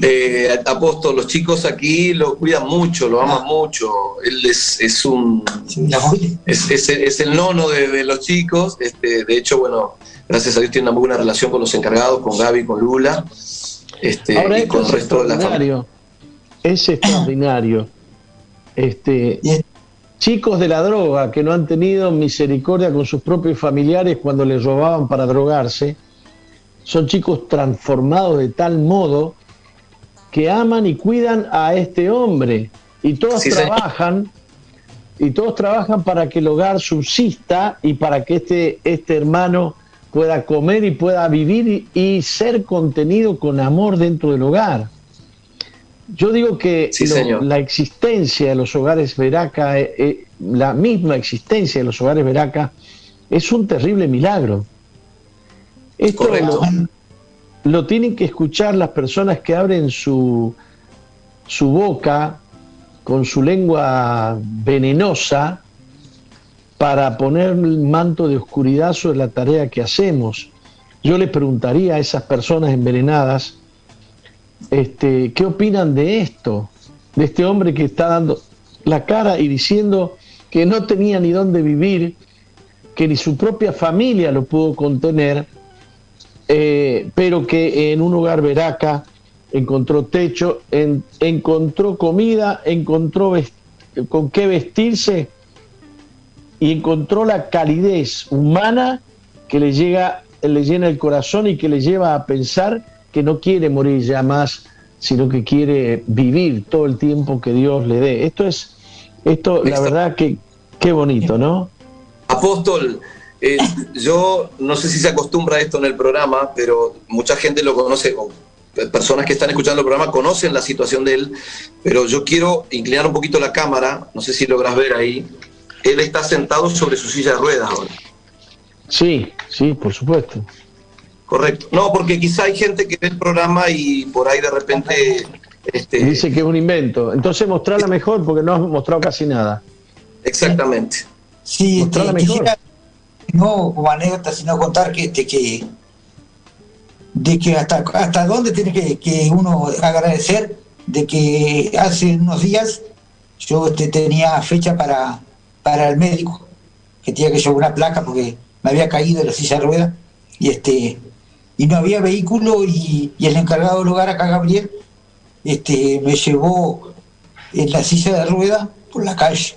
Eh, apóstol, los chicos aquí lo cuidan mucho, lo aman ah. mucho. Él es, es un. es, es, el nono de, los chicos. Este, de hecho, bueno, gracias a Dios tiene una muy buena relación con los encargados, con Gaby, con Lula. Este, y con el resto de la familia. Es extraordinario. Este, chicos de la droga que no han tenido misericordia con sus propios familiares cuando les robaban para drogarse, son chicos transformados de tal modo que aman y cuidan a este hombre y todos trabajan y todos trabajan para que el hogar subsista y para que este, este hermano pueda comer y pueda vivir y ser contenido con amor dentro del hogar. Yo digo que la existencia de los hogares Veraca, eh, eh, la misma existencia de los hogares Veraca, es un terrible milagro. Esto lo, tienen que escuchar las personas que abren su, su boca con su lengua venenosa para poner el manto de oscuridad sobre la tarea que hacemos. Yo le preguntaría a esas personas envenenadas, este, ¿qué opinan de esto? De este hombre que está dando la cara y diciendo que no tenía ni dónde vivir, que ni su propia familia lo pudo contener, eh, pero que en un hogar veraca encontró techo, encontró comida, encontró con qué vestirse y encontró la calidez humana que le, llega, le llena el corazón y que le lleva a pensar que no quiere morir ya más, sino que quiere vivir todo el tiempo que Dios le dé. Esto es, esto, la verdad que qué bonito, ¿no? Apóstol, eh, yo no sé si se acostumbra a esto en el programa, pero mucha gente lo conoce, o personas que están escuchando el programa conocen la situación de él, pero yo quiero inclinar un poquito la cámara, no sé si logras ver ahí. Él está sentado sobre su silla de ruedas ahora. Sí, sí, por supuesto. Correcto. No, porque quizá hay gente que ve el programa y por ahí de repente... Este... Dice que es un invento. Entonces mostrarla mejor porque no has mostrado casi nada. Exactamente. Sí, mostrarla mejor. no como anécdota, sino contar que, de que, de que hasta, hasta dónde tiene que, que uno agradecer de que hace unos días yo este, tenía fecha para, para el médico, que tenía que llevar una placa porque me había caído de la silla de ruedas y este y no había vehículo y, el encargado del lugar acá, Gabriel, este, me llevó en la silla de rueda por la calle.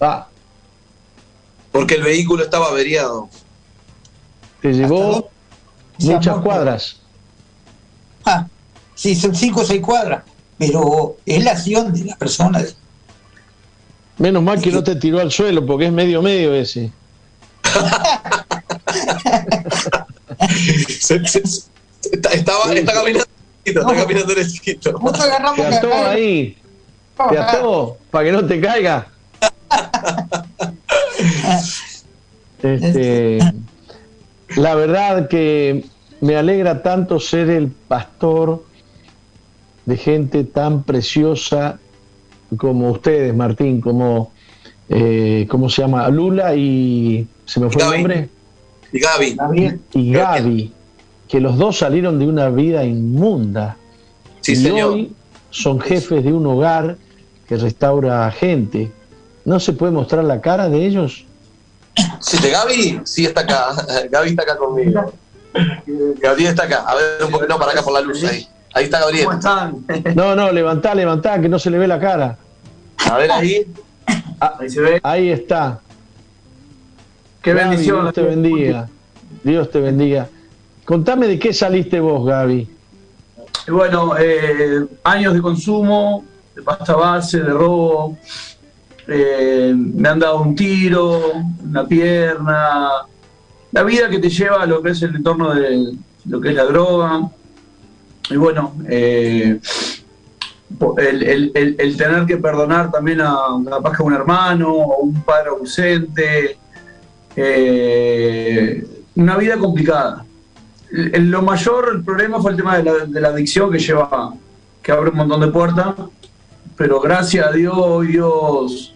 Ah. Porque el vehículo estaba averiado. Te llevó muchas cuadras. Ah, sí, son cinco o seis cuadras, pero es la acción de la persona. Menos mal que no te tiró al suelo, porque es medio medio ese. estaba, está caminando está caminando derechito. Te ató ahí. Te ató para que no te caiga. (laughs) Este, la verdad que me alegra tanto ser el pastor de gente tan preciosa como ustedes, Martín, como, eh, ¿cómo se llama? Lula y ¿Se me fue el nombre? Y Gaby. Y Gaby, que los dos salieron de una vida inmunda. Sí, y señor. hoy son jefes de un hogar que restaura a gente. ¿No se puede mostrar la cara de ellos? Sí, de Gaby, sí está acá. (laughs) Gaby está acá conmigo. (laughs) Gabriel está acá. A ver, un no, para acá por la luz. Ahí, ahí está Gabriel. ¿Cómo están? (laughs) No, no, levantá, levantá, que no se le ve la cara. A ver ahí. Ahí se ve. Ahí está. Qué Gaby, bendición. Dios te bendiga. Dios te bendiga. Contame de qué saliste vos, Gaby. Bueno, eh, años de consumo, de pasta base, de robo. eh, me han dado un tiro, una pierna. La vida que te lleva a lo que es el entorno de lo que es la droga. Y bueno, eh, el, el- tener que perdonar también a capaz que a un hermano o un padre ausente. eh, una vida complicada. Lo mayor, el problema fue el tema de la, adicción que lleva, que abre un montón de puertas, pero gracias a Dios, Dios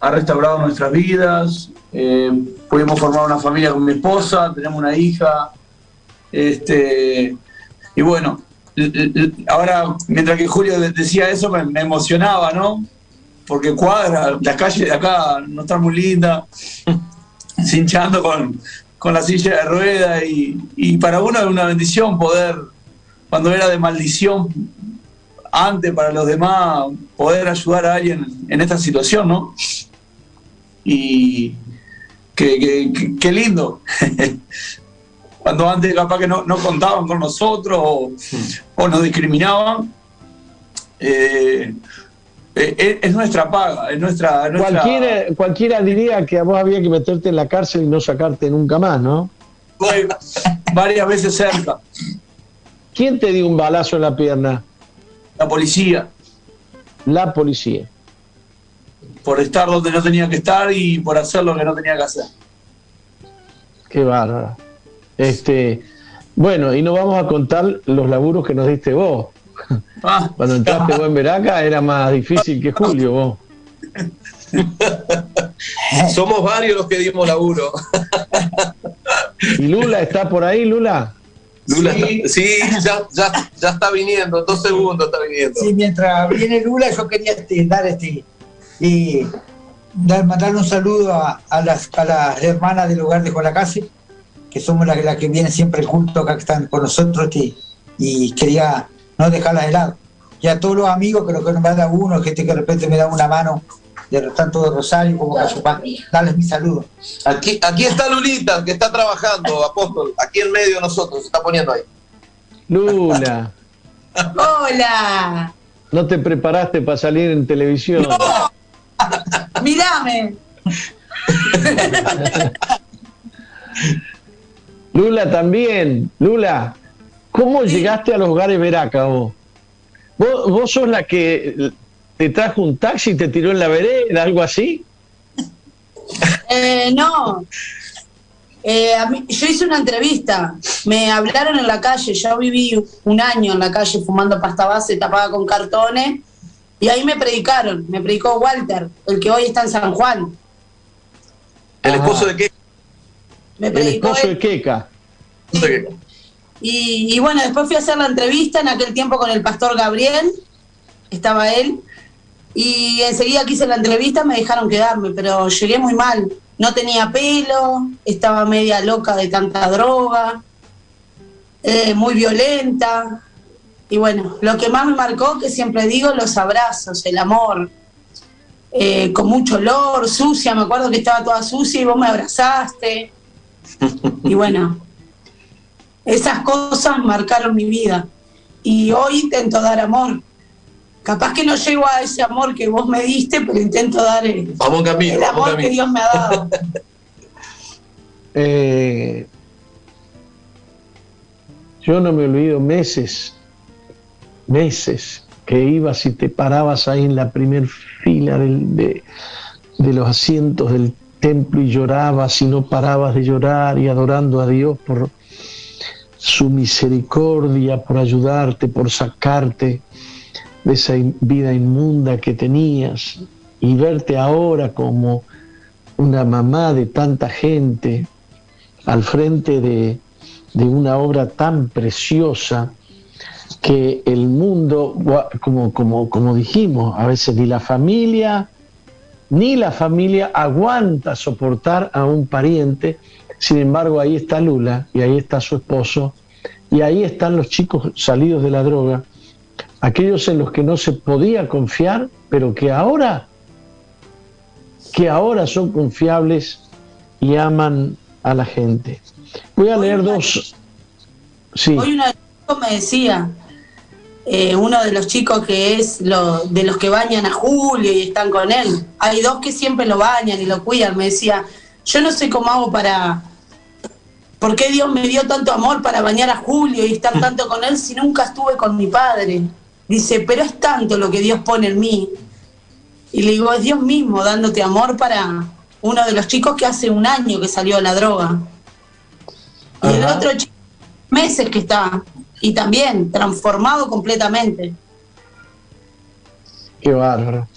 ha restaurado nuestras vidas, eh, pudimos formar una familia con mi esposa, tenemos una hija, este, y bueno, ahora mientras que Julio de- decía eso me, me emocionaba, ¿no? Porque cuadra, la calle de acá no está muy linda, cinchando (laughs) con, con la silla de rueda y, y para uno es una bendición poder, cuando era de maldición antes para los demás, poder ayudar a alguien en esta situación, ¿no? Y qué lindo. (laughs) cuando antes capaz que no, no contaban con nosotros o, o nos discriminaban. eh, eh, es, es nuestra paga, es nuestra... es nuestra- Cualquiera, cualquiera diría que a vos había que meterte en la cárcel y no sacarte nunca más, ¿no? Varias veces cerca. ¿Quién te dio un balazo en la pierna? La policía, La policía. por estar donde no tenía que estar y por hacer lo que no tenía que hacer. Qué bárbaro. Este, bueno, y nos vamos a contar los laburos que nos diste vos. Ah, (laughs) Cuando entraste vos en Veraca era más difícil que Julio vos. (laughs) Somos varios los que dimos laburo. ¿Y Lula está por ahí, Lula? Lula Sí. está- sí, ya, ya, ya está viniendo, en dos segundos está viniendo. Sí, mientras viene Lula, yo quería este, dar este y dar, mandar un saludo a, a las, a las hermanas del hogar de Colacase, que somos las que vienen siempre juntos acá que están con nosotros este, y quería no dejarlas de lado. Y a todos los amigos que lo que nos manda uno, gente que de repente me da una mano, de tanto de Rosario como Cachupá, darles mi saludo. Aquí, aquí está Lulita, que está trabajando, apóstol, aquí en medio de nosotros, se está poniendo ahí. Lula, Hola, no te preparaste para salir en televisión. mirame. (laughs) Lula también. Lula, ¿cómo llegaste a los hogares Veraca vos? vos? ¿Vos sos la que te trajo un taxi y te tiró en la vereda, algo así? (laughs) Eh, no, Eh, a mí- yo hice una entrevista, me hablaron en la calle, yo viví un año en la calle fumando pasta base tapada con cartones y ahí me predicaron, me predicó Walter, el que hoy está en San Juan. ¿El esposo de qué? Me El esposo de Queca. Y bueno, después fui a hacer la entrevista en aquel tiempo con el pastor Gabriel, estaba él, y enseguida que hice la entrevista me dejaron quedarme, pero llegué muy mal. No tenía pelo, estaba media loca de tanta droga, eh, muy violenta. Y bueno, lo que más me marcó, que siempre digo, los abrazos, el amor, eh, con mucho olor, sucia, me acuerdo que estaba toda sucia y vos me abrazaste. Y bueno, esas cosas marcaron mi vida. Y hoy intento dar amor. Capaz que no llego a ese amor que vos me diste, pero intento dar el, Vamos en camino, el vamos amor que. Dios me ha dado. (laughs) Eh, yo no me olvido meses, meses que ibas y te parabas ahí en la primer fila del- de, de los asientos del templo y llorabas y no parabas de llorar y adorando a Dios por su misericordia, por ayudarte, por sacarte de esa vida inmunda que tenías y verte ahora como una mamá de tanta gente, al frente de, de una obra tan preciosa que el mundo, como, como, como dijimos, a veces ni la familia, ni la familia aguanta soportar a un pariente. Sin embargo, ahí está Lula y ahí está su esposo y ahí están los chicos salidos de la droga, aquellos en los que no se podía confiar, pero que ahora, que ahora son confiables y aman a la gente. Voy a leer dos. Sí. Hoy una me decía, eh, uno de los chicos que es lo, de los que bañan a Julio y están con él. Hay dos que siempre lo bañan y lo cuidan. Me decía, yo no sé cómo hago para... ¿Por qué Dios me dio tanto amor para bañar a Julio y estar tanto con él si nunca estuve con mi padre? Dice, pero es tanto lo que Dios pone en mí. Y le digo, es Dios mismo dándote amor para uno de los chicos que hace un año que salió de la droga. Y el otro chico, meses que está, y también transformado completamente. Qué bárbaro.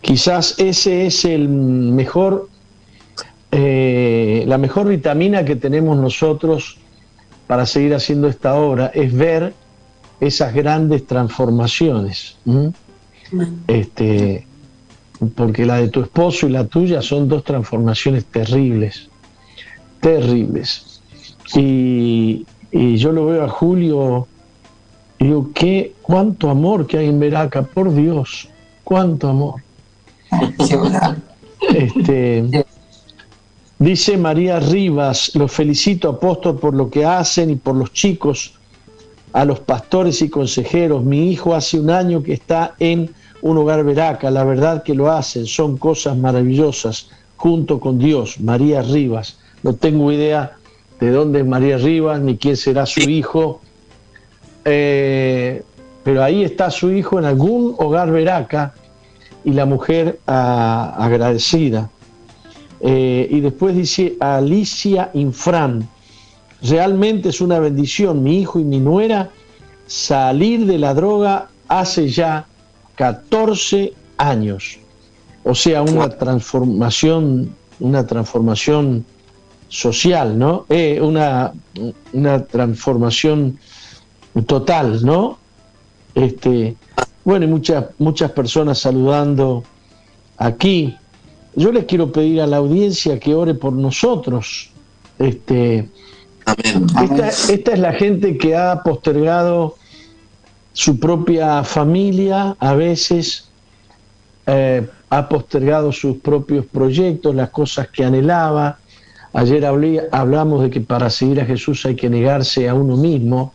Quizás ese es el mejor, eh, la mejor vitamina que tenemos nosotros para seguir haciendo esta obra, es ver esas grandes transformaciones. Este, porque la de tu esposo y la tuya son dos transformaciones terribles, terribles. Y, y yo lo veo a Julio y digo, ¿qué, cuánto amor que hay en Veraca, por Dios, cuánto amor. (laughs) Este, dice María Rivas, los felicito apóstol por lo que hacen y por los chicos, a los pastores y consejeros. Mi hijo hace un año que está en un hogar Veraca, la verdad que lo hacen, son cosas maravillosas, junto con Dios, María Rivas. No tengo idea de dónde es María Rivas, ni quién será su hijo. Eh, pero ahí está su hijo en algún hogar veraca y la mujer ah, agradecida. Eh, y después dice Alicia Infran, realmente es una bendición, mi hijo y mi nuera, salir de la droga hace ya 14 años. O sea, una transformación, una transformación social, ¿no? Eh, una, una transformación total, ¿no? Este, bueno, y muchas, muchas personas saludando aquí. Yo les quiero pedir a la audiencia que ore por nosotros. Este, Esta, esta, es la gente que ha postergado su propia familia, a veces eh, ha postergado sus propios proyectos, las cosas que anhelaba, Ayer hablamos de que para seguir a Jesús hay que negarse a uno mismo.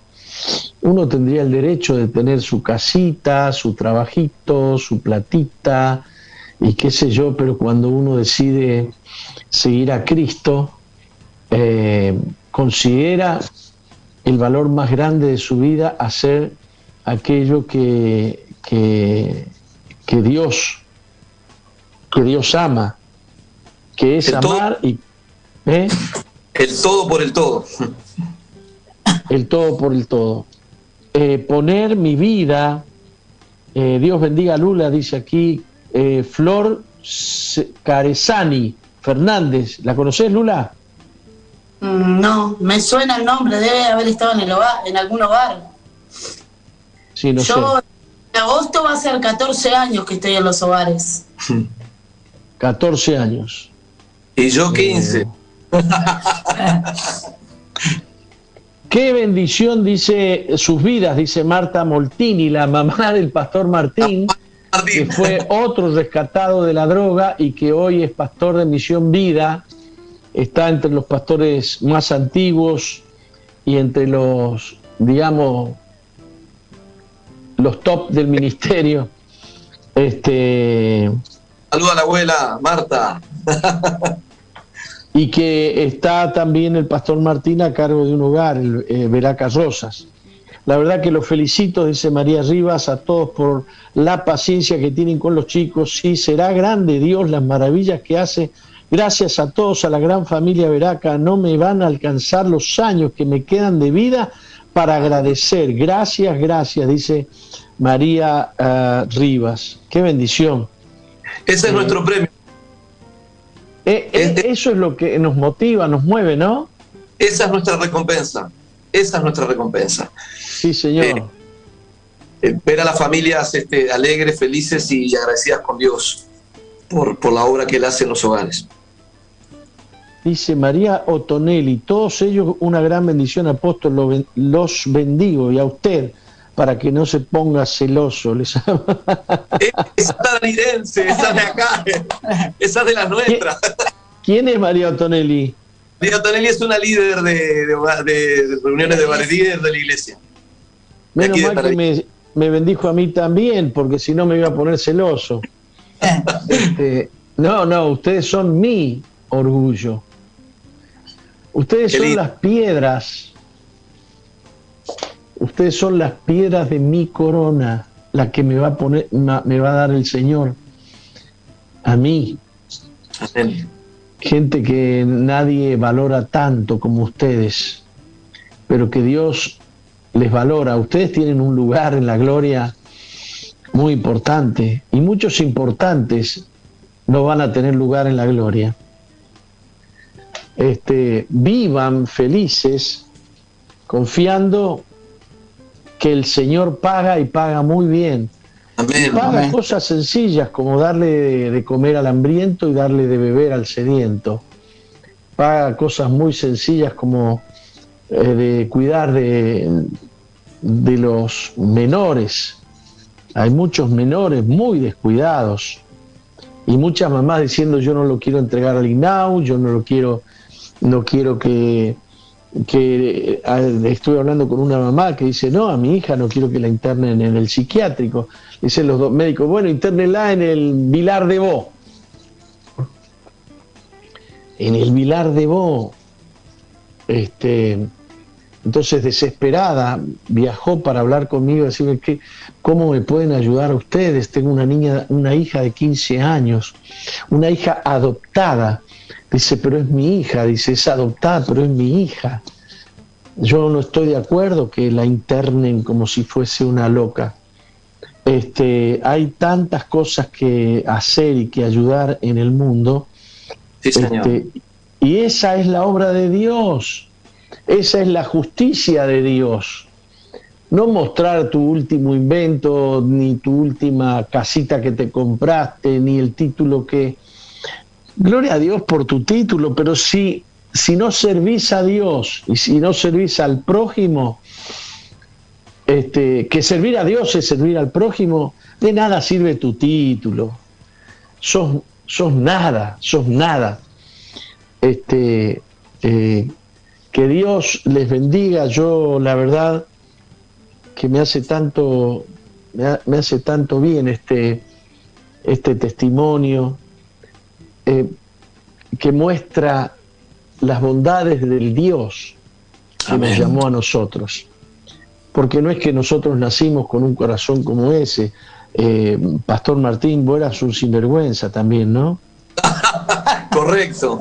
Uno tendría el derecho de tener su casita, su trabajito, su platita y qué sé yo, pero cuando uno decide seguir a Cristo, eh, considera el valor más grande de su vida hacer aquello que, que, que Dios, que Dios ama, que es amar y ¿Eh? El todo por el todo. El todo por el todo. Eh, poner mi vida, eh, Dios bendiga a Lula, dice aquí Flor Carezani Fernández. ¿La conoces, Lula? Mm, no, me suena el nombre, debe haber estado en, el hogar, en algún hogar. Sí, no Yo, en agosto va a ser 14 años que estoy en los hogares. 14 años. Y yo 15. (laughs) Qué bendición, dice sus vidas, dice Marta Moltini, la mamá del pastor Martín, que fue otro rescatado de la droga y que hoy es pastor de Misión Vida, está entre los pastores más antiguos y entre los, digamos, los top del ministerio. Este... Saluda a la abuela, Marta. (laughs) y que está también el pastor Martín a cargo de un hogar, el, eh, Veracas Rosas. La verdad que los felicito, dice María Rivas, a todos por la paciencia que tienen con los chicos. Sí, será grande Dios las maravillas que hace. Gracias a todos, a la gran familia Veraca. No me van a alcanzar los años que me quedan de vida para agradecer. Gracias, gracias, dice María uh, Rivas. Qué bendición. Ese es nuestro premio. Eh, eh, eso es lo que nos motiva, nos mueve, ¿no? Esa es nuestra recompensa. Esa es nuestra recompensa. Sí, señor. Eh, ver a las familias este, alegres, felices y agradecidas con Dios por, por la obra que Él hace en los hogares. Dice María Otonelli, todos ellos una gran bendición, apóstol, los bendigo y a usted para que no se ponga celoso. Les... esa estadounidense, esa de acá, esa de las nuestras. ¿Quién es María Otonelli? María Otonelli es una líder de, reuniones de líder de la iglesia. Menos mal que me, me, bendijo a mí también, porque si no me iba a poner celoso. (laughs) Este, no, no, ustedes son mi orgullo. Ustedes son las piedras. Ustedes son las piedras de mi corona, la que me va a poner, me va a dar el Señor a mí. Gente que nadie valora tanto como ustedes, pero que Dios les valora. Ustedes tienen un lugar en la gloria muy importante y muchos importantes no van a tener lugar en la gloria este, vivan felices confiando que el Señor paga y paga muy bien. paga cosas sencillas como darle de, comer al hambriento y darle de beber al sediento. Paga cosas muy sencillas como eh, de cuidar de, de los menores. Hay muchos menores muy descuidados y muchas mamás diciendo yo no lo quiero entregar al INAU, yo no lo quiero no quiero que, que estuve hablando con una mamá que dice, no, a mi hija no quiero que la internen en el psiquiátrico. Dicen los dos médicos, bueno, internenla en el Vilar de Bo. En el Vilar de Bo. Este, entonces, desesperada, viajó para hablar conmigo decirme que, cómo me pueden ayudar ustedes. Tengo una niña, una hija de 15 años, una hija adoptada Dice, pero es mi hija, dice, es adoptada, pero es mi hija. Yo no estoy de acuerdo que la internen como si fuese una loca. Este, hay tantas cosas que hacer y que ayudar en el mundo. Este, y esa es la obra de Dios. Esa es la justicia de Dios. No mostrar tu último invento, ni tu última casita que te compraste, ni el título que, gloria a Dios por tu título, pero si, si no servís a Dios y si no servís al prójimo, este, que servir a Dios es servir al prójimo, de nada sirve tu título. Sos, nada, sos nada. Este, eh, que Dios les bendiga. Yo, la verdad, que me hace tanto, me, hace tanto bien este, este testimonio eh, que muestra las bondades del Dios que nos llamó a nosotros. Porque no es que nosotros nacimos con un corazón como ese. Eh, Pastor Martín, vos eras un sinvergüenza también, ¿no? (laughs) correcto,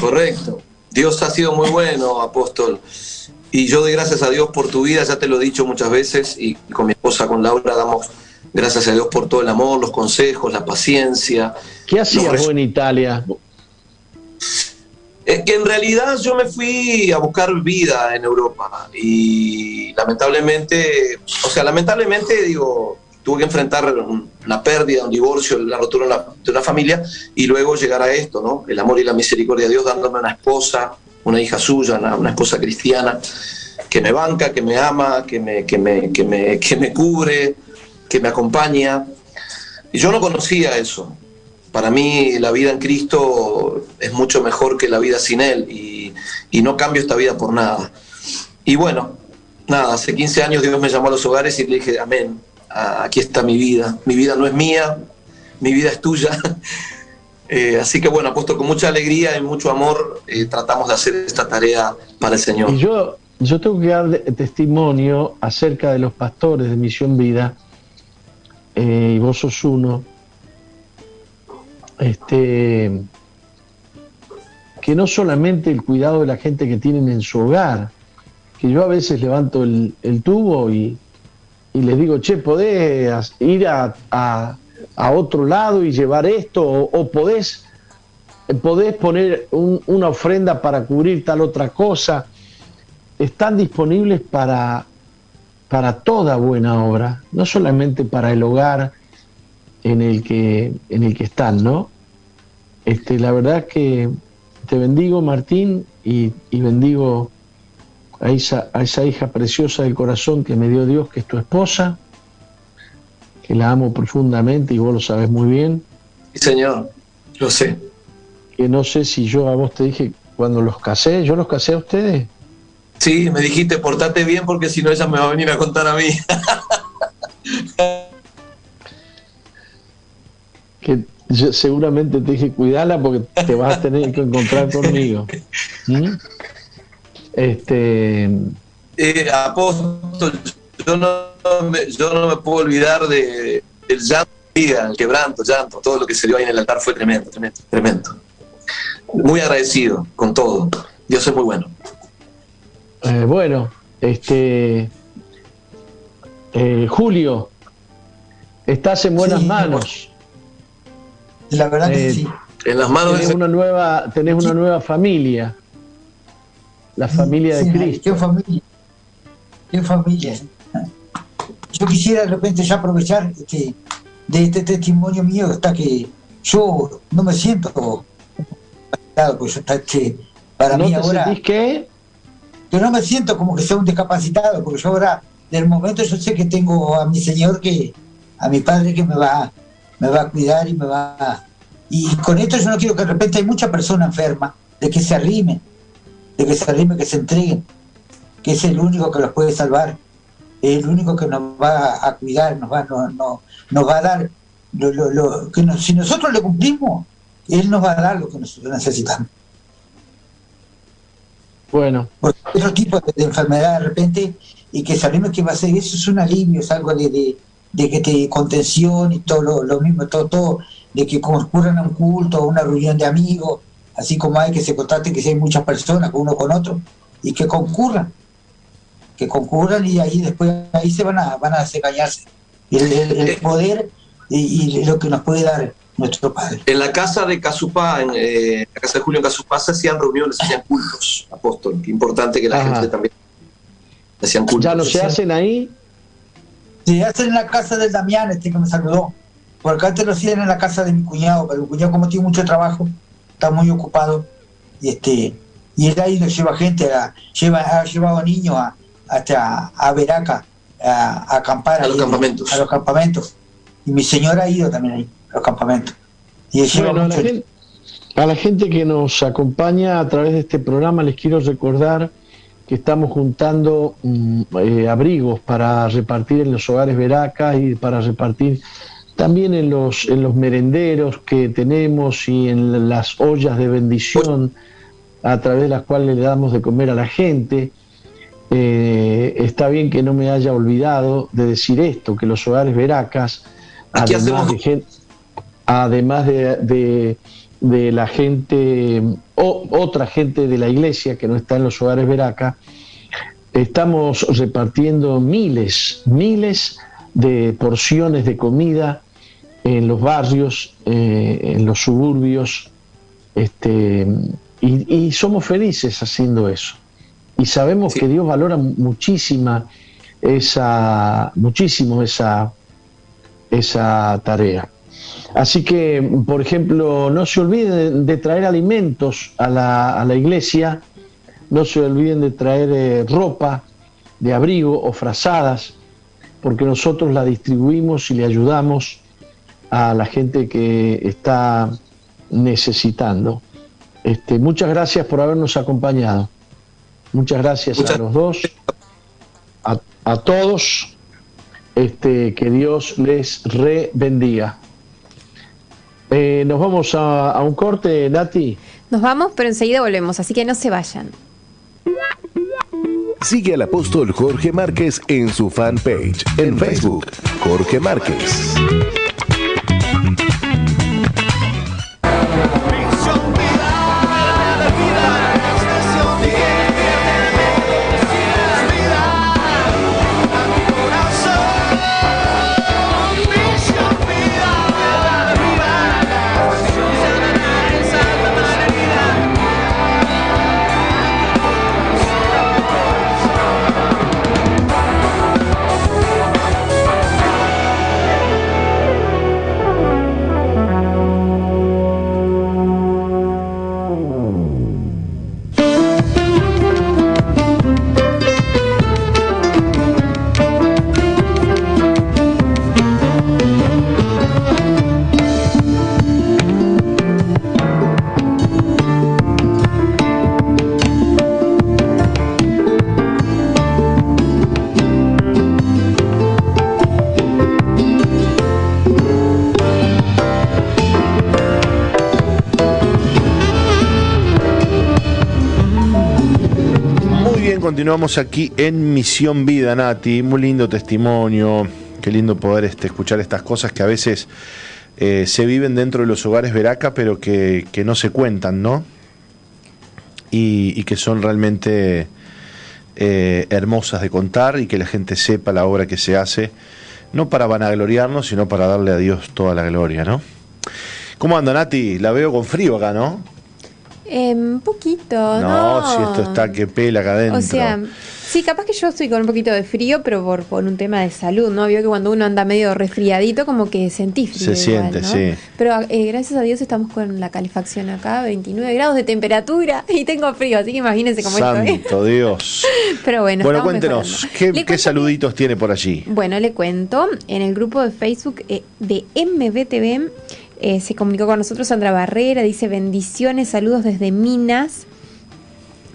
correcto. Dios ha sido muy bueno, apóstol. Y yo doy gracias a Dios por tu vida, ya te lo he dicho muchas veces, y con mi esposa, con Laura, damos Gracias a Dios por todo el amor, los consejos, la paciencia. ¿Qué hacías vos en Italia? Es que en realidad yo me fui a buscar vida en Europa y lamentablemente, o sea, lamentablemente digo, tuve que enfrentar una pérdida, un divorcio, la rotura de una familia y luego llegar a esto, ¿no? El amor y la misericordia de Dios dándome una esposa, una hija suya, una, esposa cristiana que me banca, que me ama, que me, que me, que me, que me cubre, que me acompaña. Y yo no conocía eso. Para mí la vida en Cristo es mucho mejor que la vida sin Él y, no cambio esta vida por nada. Y bueno, nada, hace 15 años Dios me llamó a los hogares y le dije, amén, aquí está mi vida. Mi vida no es mía, mi vida es tuya. (laughs) Eh, así que bueno, puesto con mucha alegría y mucho amor, eh, tratamos de hacer esta tarea para el Señor. Y yo, yo tengo que dar testimonio acerca de los pastores de Misión Vida eh, y vos sos uno, este, que no solamente el cuidado de la gente que tienen en su hogar, que yo a veces levanto el, tubo y, les digo, che, podés ir a, otro lado y llevar esto, o, podés podés poner una ofrenda para cubrir tal otra cosa. Están disponibles para, para toda buena obra, no solamente para el hogar en el que, en el que están, ¿no? Este, la verdad que te bendigo, Martín, y, bendigo a esa, a esa hija preciosa del corazón que me dio Dios, que es tu esposa, que la amo profundamente y vos lo sabes muy bien. Sí, señor, lo sé. Que no sé si yo a vos te dije cuando los casé, ¿yo los casé a ustedes? Sí, me dijiste, portate bien porque si no ella me va a venir a contar a mí. (laughs) que seguramente te dije, cuidala porque te vas a tener que encontrar conmigo. ¿Mm? Este. Eh, apóstol, yo no, me, yo no me puedo olvidar de, del llanto, el quebranto, llanto, todo lo que se dio ahí en el altar fue tremendo, tremendo, tremendo. Muy agradecido con todo. Dios es muy bueno. Eh, bueno, este. Eh, Julio, estás en buenas manos. La verdad que eh, sí. En las manos tenés una nueva, tenés una nueva familia. La familia de Cristo. Qué familia. Qué familia. Yo quisiera de repente ya aprovechar este, de este testimonio mío hasta que yo no me siento pues este, para ¿No mí te ahora. Sentís qué? Yo no me siento como que sea un discapacitado, porque yo ahora, del momento yo sé que tengo a mi Señor que, a mi Padre que me va me va a cuidar y me va a... Y con esto yo no quiero que de repente hay mucha persona enferma, de que se arrimen, de que se arrimen, que se entreguen, que es el único que los puede salvar, es el único que nos va a cuidar, nos va, no, nos va a dar que si nosotros le cumplimos, Él nos va a dar lo que nosotros necesitamos. Bueno. Porque otro tipo de, enfermedad de repente, y que sabemos que va a ser, eso es un alivio, es algo de de que te contención y todo lo, mismo, todo, todo, de que concurran a un culto, a una reunión de amigos, así como hay que se contrate que si hay muchas personas, uno con otro, y que concurran, que concurran y ahí después ahí se van a, van a desengañarse. El, el, poder y, lo que nos puede dar nuestro Padre. En la casa de Casupá, en eh, la casa de Julio en Casupá, se hacían reuniones, se hacían cultos, apóstol. Importante que la gente también hacían cultos. ¿Ya no se hacen ahí? Se hacen en la casa del Damián, este que me saludó. Porque antes lo hacían en la casa de mi cuñado, pero mi cuñado como tiene mucho trabajo, está muy ocupado. Y este y él ahí lo lleva gente, a, lleva, ha llevado niños a, hasta a Veraca a, acampar. A los campamentos. A los campamentos. Y mi señora ha ido también ahí, los campamentos. Y a, la gente, a la gente que nos acompaña a través de este programa les quiero recordar que estamos juntando mm, eh, abrigos para repartir en los hogares veracas y para repartir también en los, en los merenderos que tenemos y en las ollas de bendición a través de las cuales le damos de comer a la gente. Eh, está bien que no me haya olvidado de decir esto, que los hogares veracas, además de, además de de la gente, o otra gente de la iglesia que no está en los hogares Veraca, estamos repartiendo miles, miles de porciones de comida en los barrios, eh, en los suburbios, este, y, somos felices haciendo eso. Y sabemos que Dios valora muchísima esa, muchísimo esa, esa tarea. Así que, por ejemplo, no se olviden de traer alimentos a la, iglesia, no se olviden de traer eh, ropa de abrigo o frazadas, porque nosotros la distribuimos y le ayudamos a la gente que está necesitando. Este, muchas gracias por habernos acompañado. Muchas gracias a los dos, a, todos. Este, que Dios les re bendiga. Eh, nos vamos a, un corte, Nati. Nos vamos, pero enseguida volvemos, así que no se vayan. Sigue al apóstol Jorge Márquez en su fanpage en Facebook, Jorge Márquez. Continuamos aquí en Misión Vida, Nati. Muy lindo testimonio. Qué lindo poder este, escuchar estas cosas que a veces eh, se viven dentro de los hogares Veraca, pero que, no se cuentan, ¿no? Y, que son realmente eh, hermosas de contar y que la gente sepa la obra que se hace, no para vanagloriarnos, sino para darle a Dios toda la gloria, ¿no? ¿Cómo anda, Nati? La veo con frío acá, ¿no? Un no, no, si esto está que pela acá adentro. O sea, sí, capaz que yo estoy con un poquito de frío, pero por, por un tema de salud, ¿no? Vio que cuando uno anda medio resfriadito, como que sentí frío. Se siente, sí. Pero eh, gracias a Dios estamos con la calefacción acá, 29 grados de temperatura (laughs) y tengo frío, así que imagínense cómo estoy. Santo Dios. (laughs) pero bueno, Bueno, cuéntenos, ¿qué, saluditos tiene por allí? Bueno, le cuento, en el grupo de Facebook eh, de MBTV eh, se comunicó con nosotros Sandra Barrera, dice bendiciones, saludos desde Minas.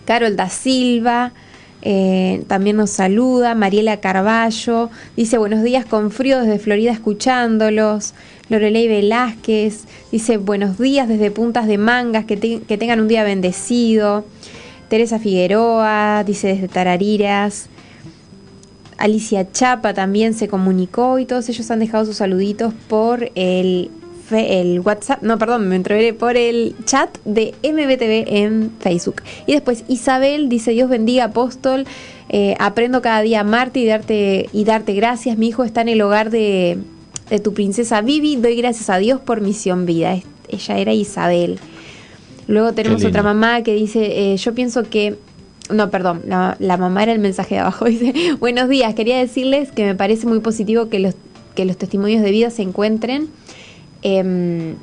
Carol da Silva eh, también nos saluda. Mariela Carballo dice buenos días con frío desde Florida escuchándolos. Lorelei Velázquez dice buenos días desde Puntas de Mangas, que, que tengan un día bendecido. Teresa Figueroa dice desde Tarariras. Alicia Chapa también se comunicó y todos ellos han dejado sus saluditos por el el WhatsApp, no, perdón, me entreveré por el chat de MBTV en Facebook. Y después Isabel dice, Dios bendiga, apóstol, eh, aprendo cada día a amarte y darte, y darte gracias. Mi hijo está en el hogar de, tu princesa Vivi, doy gracias a Dios por misión vida. Ella era Isabel. Luego tenemos otra mamá que dice, eh, yo pienso que no, perdón, la, la, mamá era el mensaje de abajo. (laughs) Dice, buenos días, quería decirles que me parece muy positivo que los, que los testimonios de vida se encuentren Em,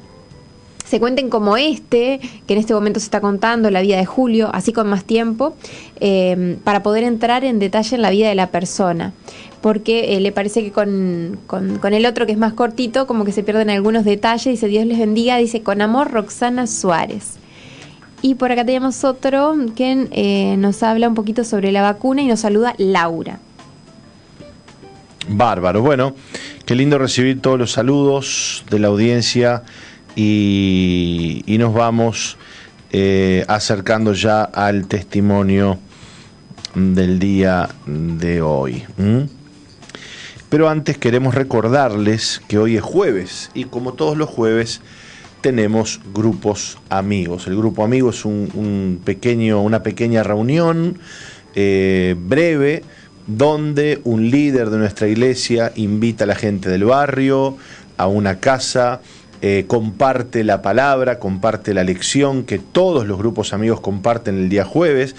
se cuenten como este, que en este momento se está contando, la vida de Julio, así con más tiempo, em, para poder entrar en detalle en la vida de la persona. Porque eh, le parece que con, con, el otro, que es más cortito, como que se pierden algunos detalles. Dice Dios les bendiga, dice con amor Roxana Suárez. Y por acá tenemos otro que eh, nos habla un poquito sobre la vacuna y nos saluda Laura. Bárbaro. Bueno, qué lindo recibir todos los saludos de la audiencia y, nos vamos eh, acercando ya al testimonio del día de hoy. Pero antes queremos recordarles que hoy es jueves y como todos los jueves tenemos grupos amigos. El grupo amigo es un, pequeño, una pequeña reunión eh, breve donde un líder de nuestra iglesia invita a la gente del barrio a una casa, eh, comparte la palabra, comparte la lección que todos los grupos amigos comparten el día jueves.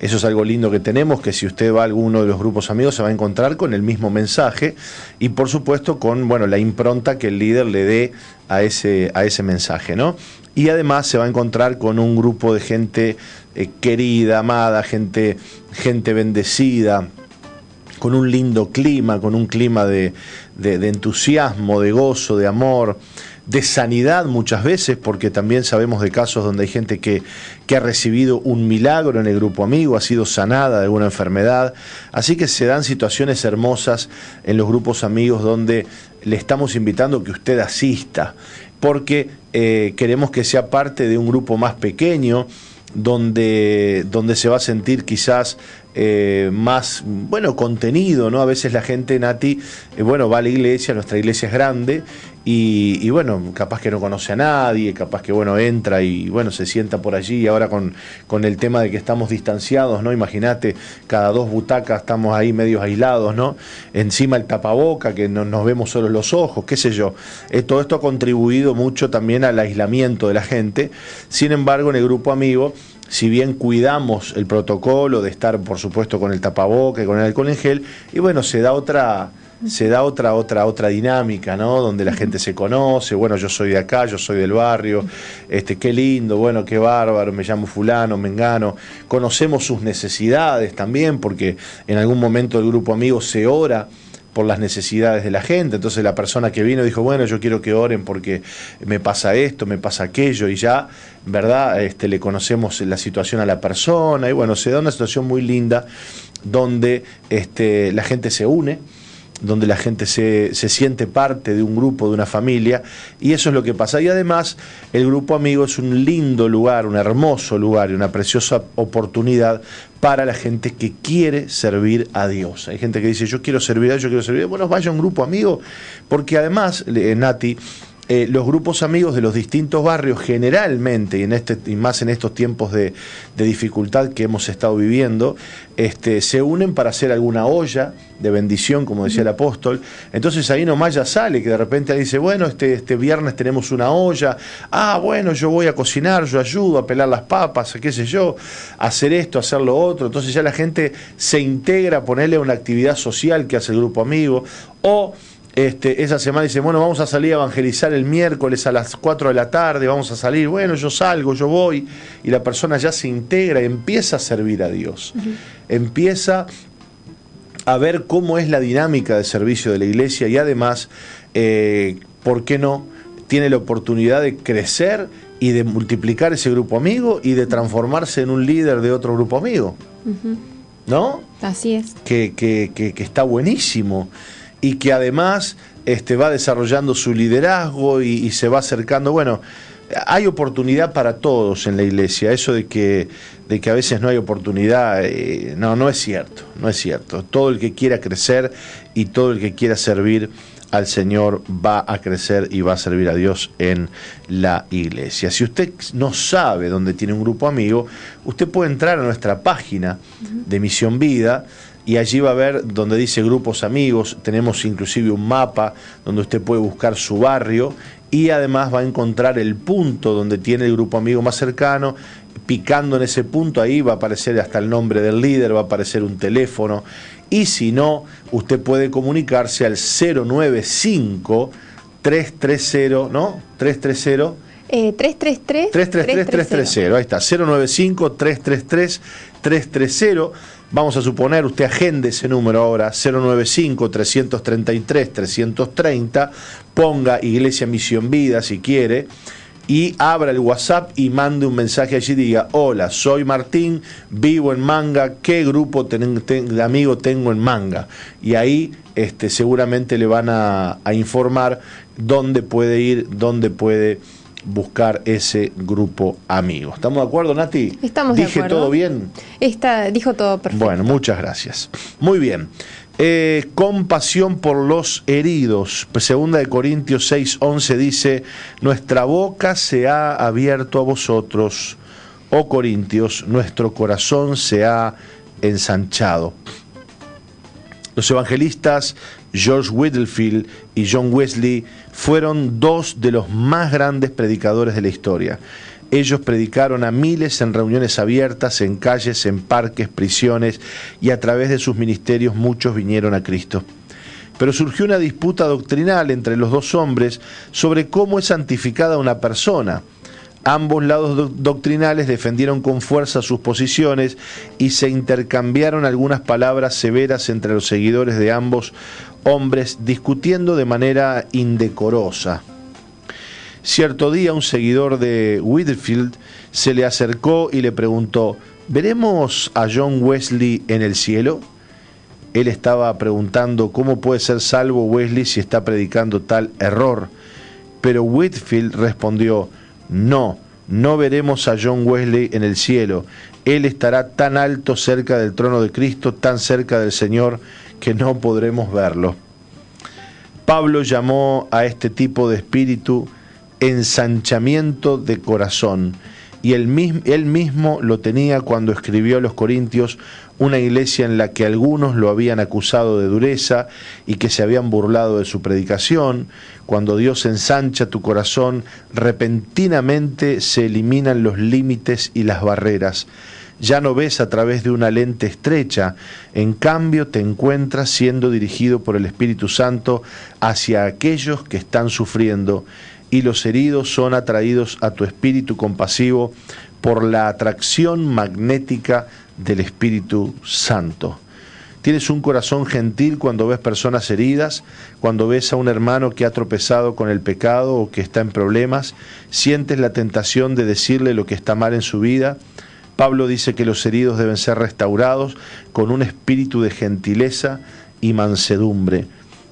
Eso es algo lindo que tenemos, que si usted va a alguno de los grupos amigos se va a encontrar con el mismo mensaje y por supuesto con bueno, la impronta que el líder le dé a ese, a ese mensaje. ¿no? Y además se va a encontrar con un grupo de gente eh, querida, amada, gente, gente bendecida, con un lindo clima, con un clima de, entusiasmo, de gozo, de amor, de sanidad muchas veces, porque también sabemos de casos donde hay gente que, que, ha recibido un milagro en el grupo amigo, ha sido sanada de alguna enfermedad. Así que se dan situaciones hermosas en los grupos amigos donde le estamos invitando que usted asista, porque eh, queremos que sea parte de un grupo más pequeño, donde, donde se va a sentir quizás eh, más, bueno, contenido, ¿no? A veces la gente, Nati, eh, bueno, va a la iglesia, nuestra iglesia es grande, y, bueno, capaz que no conoce a nadie, capaz que, bueno, entra y, bueno, se sienta por allí, y ahora con, con el tema de que estamos distanciados, ¿no? Imagínate, cada dos butacas estamos ahí medios aislados, ¿no? Encima el tapaboca, que no, nos vemos solo los ojos, qué sé yo. Eh, todo esto ha contribuido mucho también al aislamiento de la gente. Sin embargo, en el grupo amigo, si bien cuidamos el protocolo de estar, por supuesto, con el tapaboca y con el alcohol en gel, y bueno, se da otra se da otra otra otra dinámica, ¿no? Donde la gente se conoce, bueno, yo soy de acá, yo soy del barrio, este qué lindo, bueno, qué bárbaro, me llamo fulano, mengano, conocemos sus necesidades también porque en algún momento el grupo amigo se ora por las necesidades de la gente. Entonces la persona que vino dijo, bueno, yo quiero que oren porque me pasa esto, me pasa aquello, y ya, ¿verdad? Este, le conocemos la situación a la persona, y bueno, se da una situación muy linda donde este, la gente se une donde la gente se, se, siente parte de un grupo, de una familia, y eso es lo que pasa. Y además, el grupo amigo es un lindo lugar, un hermoso lugar y una preciosa oportunidad para la gente que quiere servir a Dios. Hay gente que dice, yo quiero servir a Dios, yo quiero servir a Dios. Bueno, vaya a un grupo amigo, porque además, Nati, eh, los grupos amigos de los distintos barrios generalmente, y, en este, y más en estos tiempos de, dificultad que hemos estado viviendo, este, se unen para hacer alguna olla de bendición, como decía el apóstol. Entonces ahí nomás ya sale, que de repente dice, bueno, este, este viernes tenemos una olla, ah, bueno, yo voy a cocinar, yo ayudo a pelar las papas, qué sé yo, hacer esto, hacer lo otro. Entonces ya la gente se integra a ponerle una actividad social que hace el grupo amigo, o este, esa semana dice, bueno, vamos a salir a evangelizar el miércoles a las 4 de la tarde, vamos a salir, bueno, yo salgo, yo voy, y la persona ya se integra empieza a servir a Dios, empieza a ver cómo es la dinámica de servicio de la iglesia y además, eh, ¿por qué no? Tiene la oportunidad de crecer y de multiplicar ese grupo amigo y de transformarse en un líder de otro grupo amigo. ¿No? Así es. Que, que, que, que está buenísimo y que además este, va desarrollando su liderazgo y, se va acercando. Bueno, hay oportunidad para todos en la iglesia. Eso de que, de que a veces no hay oportunidad, eh, no, no es cierto, no es cierto. Todo el que quiera crecer y todo el que quiera servir al Señor va a crecer y va a servir a Dios en la iglesia. Si usted no sabe dónde tiene un grupo amigo, usted puede entrar a nuestra página de Misión Vida y allí va a ver donde dice grupos amigos, tenemos inclusive un mapa donde usted puede buscar su barrio y además va a encontrar el punto donde tiene el grupo amigo más cercano, picando en ese punto ahí va a aparecer hasta el nombre del líder, va a aparecer un teléfono y si no, usted puede comunicarse al 095 330, ¿no? 330 eh, 333 333 330, ahí está, 095 333 330 Vamos a suponer, usted agende ese número ahora, 095-333-330, ponga Iglesia Misión Vida si quiere, y abra el WhatsApp y mande un mensaje allí diga, hola, soy Martín, vivo en Manga, ¿qué grupo de amigos tengo en Manga? Y ahí este, seguramente le van a, a informar dónde puede ir, dónde puede buscar ese grupo amigo. ¿Estamos de acuerdo, Nati? Estamos ¿Dije de acuerdo. todo bien? Está, dijo todo perfecto. Bueno, muchas gracias. Muy bien. Eh, compasión por los heridos. Segunda de Corintios 6:11 dice, nuestra boca se ha abierto a vosotros, oh Corintios, nuestro corazón se ha ensanchado. Los evangelistas George Whitfield y John Wesley fueron dos de los más grandes predicadores de la historia. Ellos predicaron a miles en reuniones abiertas, en calles, en parques, prisiones, y a través de sus ministerios muchos vinieron a Cristo. Pero surgió una disputa doctrinal entre los dos hombres sobre cómo es santificada una persona. Ambos lados doctrinales defendieron con fuerza sus posiciones y se intercambiaron algunas palabras severas entre los seguidores de ambos hombres discutiendo de manera indecorosa. Cierto día un seguidor de Whitfield se le acercó y le preguntó, ¿veremos a John Wesley en el cielo? Él estaba preguntando cómo puede ser salvo Wesley si está predicando tal error. Pero Whitfield respondió, no, no veremos a John Wesley en el cielo. Él estará tan alto cerca del trono de Cristo, tan cerca del Señor, que no podremos verlo. Pablo llamó a este tipo de espíritu ensanchamiento de corazón y él mismo, lo tenía cuando escribió a los Corintios, una iglesia en la que algunos lo habían acusado de dureza y que se habían burlado de su predicación. Cuando Dios ensancha tu corazón, repentinamente se eliminan los límites y las barreras. Ya no ves a través de una lente estrecha, en cambio te encuentras siendo dirigido por el Espíritu Santo hacia aquellos que están sufriendo y los heridos son atraídos a tu espíritu compasivo por la atracción magnética del Espíritu Santo. Tienes un corazón gentil cuando ves personas heridas, cuando ves a un hermano que ha tropezado con el pecado o que está en problemas, sientes la tentación de decirle lo que está mal en su vida. Pablo dice que los heridos deben ser restaurados con un espíritu de gentileza y mansedumbre.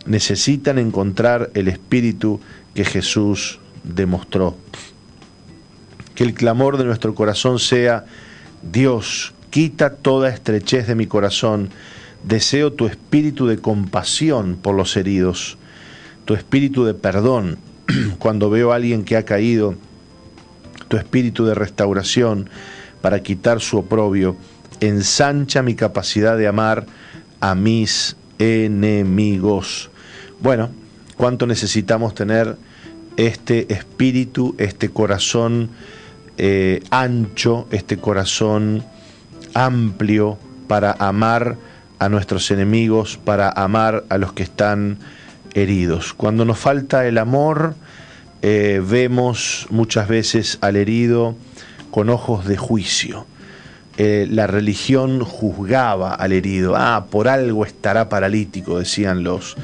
necesitan encontrar el espíritu que Jesús demostró. Que el clamor de nuestro corazón sea, Dios, quita toda estrechez de mi corazón, deseo tu espíritu de compasión por los heridos, tu espíritu de perdón. (clears throat) Cuando veo a alguien que ha caído, tu espíritu de restauración para quitar su oprobio, ensancha mi capacidad de amar a mis enemigos. Bueno, ¿cuánto necesitamos tener este espíritu, este corazón eh, ancho, este corazón amplio para amar a nuestros enemigos, para amar a los que están heridos? Cuando nos falta el amor, eh, vemos muchas veces al herido con ojos de juicio. Eh, la religión juzgaba al herido. Ah, por algo estará paralítico, decían los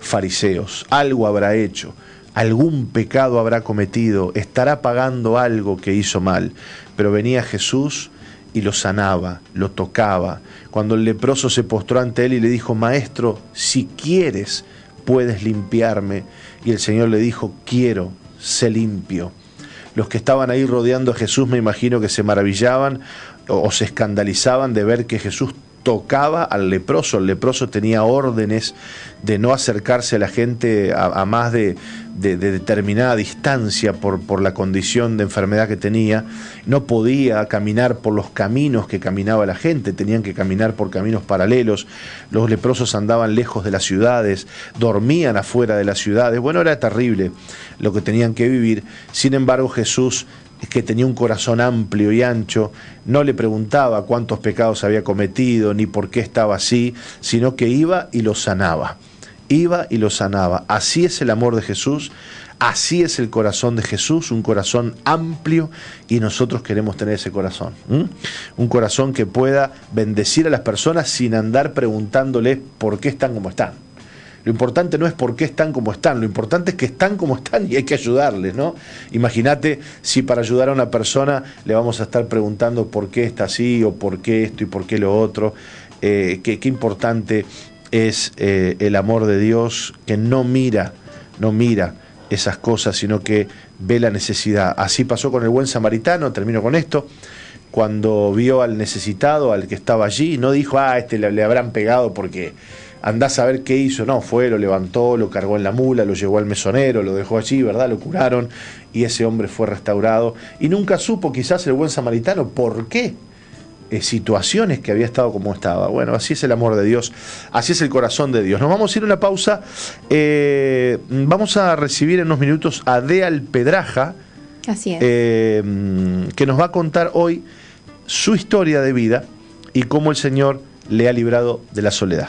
fariseos. Algo habrá hecho, algún pecado habrá cometido, estará pagando algo que hizo mal. Pero venía Jesús y lo sanaba, lo tocaba. Cuando el leproso se postró ante él y le dijo, Maestro, si quieres, puedes limpiarme. Y el Señor le dijo, quiero, sé limpio. Los que estaban ahí rodeando a Jesús me imagino que se maravillaban o, se escandalizaban de ver que Jesús tocaba al leproso. El leproso tenía órdenes de no acercarse a la gente a, más de, determinada distancia por, por, la condición de enfermedad que tenía. No podía caminar por los caminos que caminaba la gente, tenían que caminar por caminos paralelos. Los leprosos andaban lejos de las ciudades, dormían afuera de las ciudades. Bueno, era terrible lo que tenían que vivir. Sin embargo, Jesús que tenía un corazón amplio y ancho, no le preguntaba cuántos pecados había cometido ni por qué estaba así, sino que iba y lo sanaba. Iba y lo sanaba. Así es el amor de Jesús, así es el corazón de Jesús, un corazón amplio y nosotros queremos tener ese corazón. Un corazón que pueda bendecir a las personas sin andar preguntándoles por qué están como están. Lo importante no es por qué están como están, lo importante es que están como están y hay que ayudarles, ¿no? Imagínate si para ayudar a una persona le vamos a estar preguntando por qué está así o por qué esto y por qué lo otro. Eh, qué, importante es eh, el amor de Dios que no mira, no mira esas cosas, sino que ve la necesidad. Así pasó con el buen samaritano, termino con esto cuando vio al necesitado, al que estaba allí, no dijo, ah, este le, le habrán pegado porque andás a ver qué hizo, no, fue, lo levantó, lo cargó en la mula, lo llevó al mesonero, lo dejó allí, ¿verdad? Lo curaron y ese hombre fue restaurado y nunca supo quizás el buen samaritano por qué eh, situaciones que había estado como estaba. Bueno, así es el amor de Dios, así es el corazón de Dios. Nos vamos a ir a una pausa, eh, vamos a recibir en unos minutos a Deal Pedraja, así es. Eh, que nos va a contar hoy su historia de vida y cómo el Señor le ha librado de la soledad.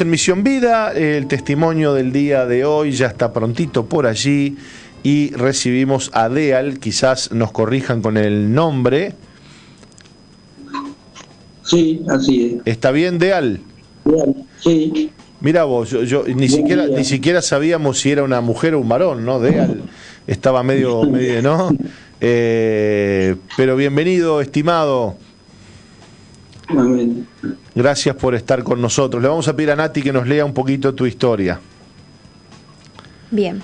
En Misión Vida, el testimonio del día de hoy ya está prontito por allí y recibimos a Deal, quizás nos corrijan con el nombre. Sí, así es. ¿Está bien, Deal? Sí. Mira vos, yo, ni siquiera ni siquiera sabíamos si era una mujer o un varón, ¿no? Deal estaba medio, (laughs) medio ¿no? Eh, pero bienvenido, estimado. Gracias por estar con nosotros. Le vamos a pedir a Nati que nos lea un poquito tu historia. Bien.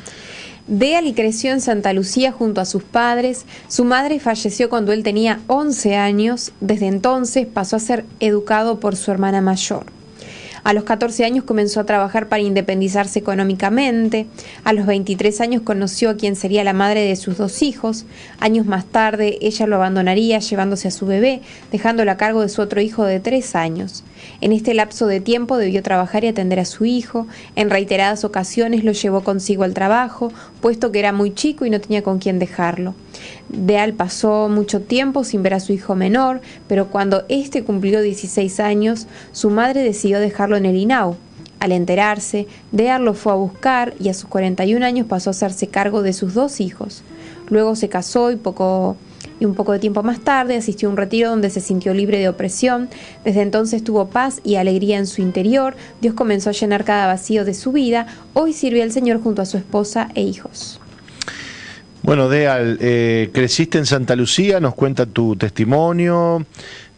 Deal creció en Santa Lucía junto a sus padres. Su madre falleció cuando él tenía 11 años. Desde entonces pasó a ser educado por su hermana mayor. A los 14 años comenzó a trabajar para independizarse económicamente. A los 23 años conoció a quien sería la madre de sus dos hijos. Años más tarde ella lo abandonaría llevándose a su bebé, dejándolo a cargo de su otro hijo de 3 años. En este lapso de tiempo debió trabajar y atender a su hijo. En reiteradas ocasiones lo llevó consigo al trabajo, puesto que era muy chico y no tenía con quién dejarlo. Deal pasó mucho tiempo sin ver a su hijo menor, pero cuando éste cumplió 16 años, su madre decidió dejarlo en el INAU. Al enterarse, Deal lo fue a buscar y a sus 41 años pasó a hacerse cargo de sus dos hijos. Luego se casó y poco y un poco de tiempo más tarde asistió a un retiro donde se sintió libre de opresión. Desde entonces tuvo paz y alegría en su interior. Dios comenzó a llenar cada vacío de su vida. Hoy sirve al Señor junto a su esposa e hijos. Bueno, Deal, eh, creciste en Santa Lucía, nos cuenta tu testimonio.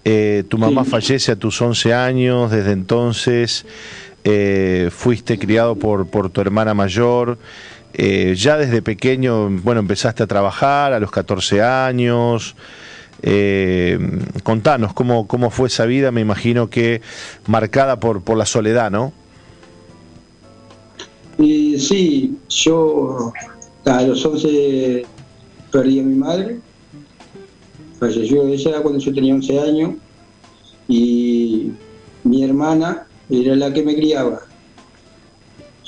Eh, tu mamá fallece a tus 11 años, desde entonces eh, fuiste criado por, por tu hermana mayor. Ya desde pequeño, bueno, empezaste a trabajar a los 14 años. contanos cómo, cómo fue esa vida, me imagino que marcada por, por la soledad, ¿no? sí, yo a los 11 perdí a mi madre, falleció ella cuando yo tenía 11 años y mi hermana era la que me criaba.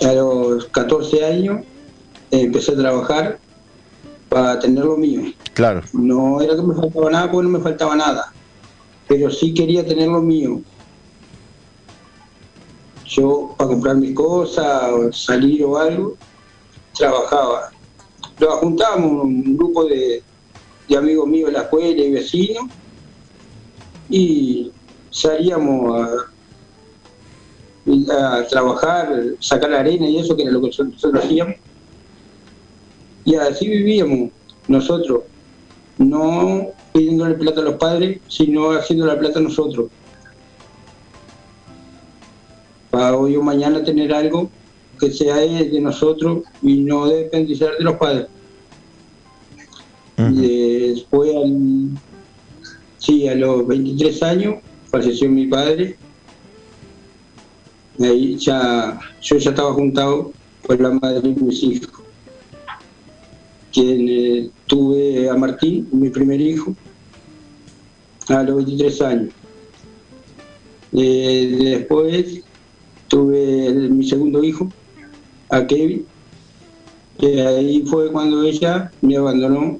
A los 14 años empecé a trabajar para tener lo mío. Claro. No era que me faltaba nada porque no me faltaba nada, pero sí quería tener lo mío. Yo para comprar mis cosas, o salir o algo, trabajaba nos juntábamos un grupo de, amigos míos de la escuela y vecinos y salíamos a, trabajar, sacar la arena y eso, que era lo que nosotros hacíamos. Y así vivíamos nosotros, no pidiéndole plata a los padres, sino haciendo la plata a nosotros. Para hoy o mañana tener algo que sea de nosotros y no dependizar de los padres. Después, sí, a los 23 años, falleció mi padre. Ahí ya, yo ya estaba juntado con la madre de mis hijos. Quien eh, tuve a Martín, mi primer hijo, a los 23 años. Eh, después tuve mi segundo hijo, a Kevin, que ahí fue cuando ella me abandonó,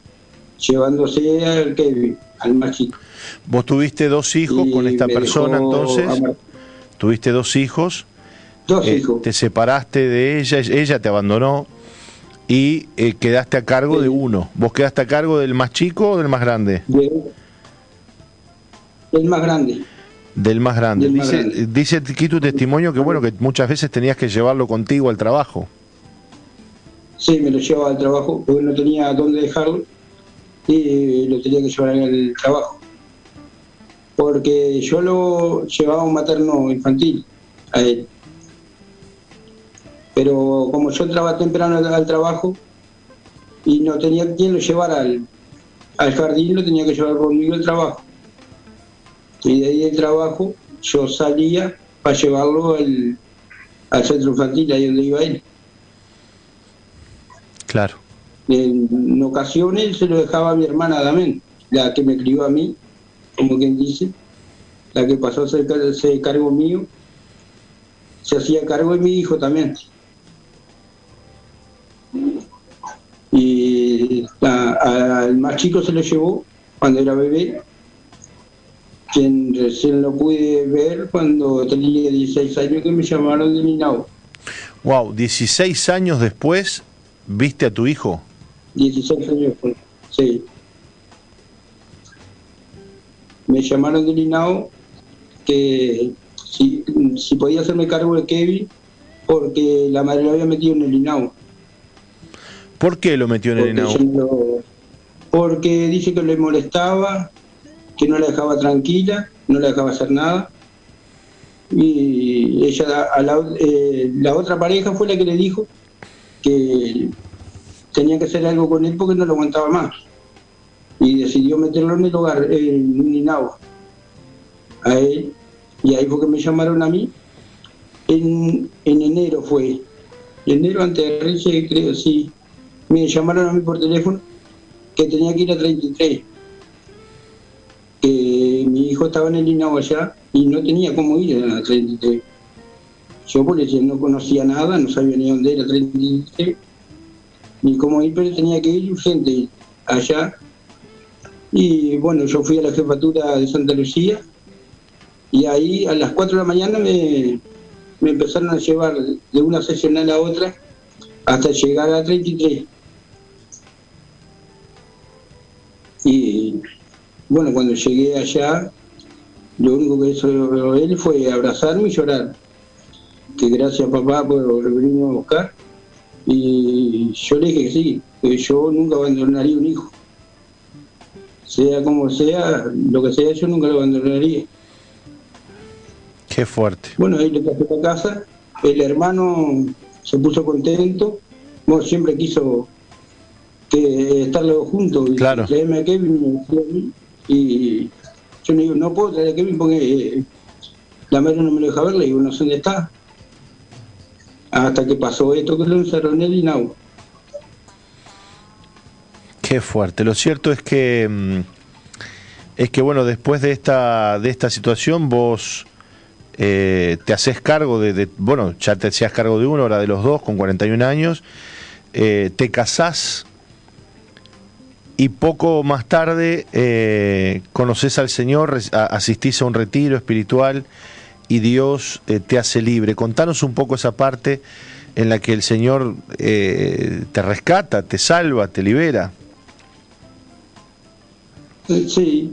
llevándose al Kevin, al más chico. ¿Vos tuviste dos hijos con esta persona entonces? ¿Tuviste dos hijos? Dos eh, hijos. Te separaste de ella, ella te abandonó y eh, quedaste a cargo de uno. ¿Vos quedaste a cargo del más chico o del más grande? del más grande. Del más grande. dice, aquí tu testimonio que bueno, que muchas veces tenías que llevarlo contigo al trabajo. Sí, me lo llevaba al trabajo porque no tenía dónde dejarlo y lo tenía que llevar al trabajo. Porque yo lo llevaba a un materno infantil a él. Pero como yo entraba temprano al, trabajo y no tenía quien lo llevara al, al jardín, lo tenía que llevar conmigo al trabajo. Y de ahí el trabajo yo salía para llevarlo al, centro infantil, ahí donde iba él. Claro. En, ocasiones se lo dejaba a mi hermana también, la que me crió a mí, como quien dice, la que pasó a ser cargo mío, se hacía cargo de mi hijo también. Al más chico se lo llevó cuando era bebé quien recién lo pude ver cuando tenía 16 años que me llamaron de Minao. Wow, 16 años después, ¿viste a tu hijo? 16 años después, sí. Me llamaron de Minao que si, si podía hacerme cargo de Kevin, porque la madre lo había metido en el INAU. ¿Por qué lo metió en el lo- porque dice que le molestaba, que no la dejaba tranquila, no la dejaba hacer nada. Y ella, a la, eh, la otra pareja fue la que le dijo que tenía que hacer algo con él porque no lo aguantaba más. Y decidió meterlo en el hogar, en un INAU, a él. Y ahí fue que me llamaron a mí. En, en enero fue, enero antes de creo, sí. Me llamaron a mí por teléfono que tenía que ir a 33. Que mi hijo estaba en el INAU allá y no tenía cómo ir a 33. Yo por eso no conocía nada, no sabía ni dónde era 33, ni cómo ir, pero tenía que ir urgente allá. Y bueno, yo fui a la jefatura de Santa Lucía y ahí a las 4 de la mañana me, me empezaron a llevar de una sesión a la otra hasta llegar a 33. Y bueno, cuando llegué allá, lo único que hizo él fue abrazarme y llorar. Que gracias papá por venirme a buscar. Y yo le dije que sí, que yo nunca abandonaría un hijo. Sea como sea, lo que sea, yo nunca lo abandonaría. Qué fuerte. Bueno, ahí le pasé la casa, el hermano se puso contento, bueno, siempre quiso que estar los dos juntos, y Claro. traerme a Kevin, y yo le digo, no puedo traer a Kevin porque eh, la madre no me lo deja ver, le digo, no sé dónde está. Hasta que pasó esto que lo encerró en el INAU. Qué fuerte. Lo cierto es que mm, es que bueno, después de esta de esta situación vos eh, te haces cargo de, de- bueno, ya te hacías cargo de uno, ahora de los dos con 41 años, eh, te casás y poco más tarde eh, conoces al Señor, asistís a un retiro espiritual y Dios eh, te hace libre. Contanos un poco esa parte en la que el Señor eh, te rescata, te salva, te libera. Eh, Sí,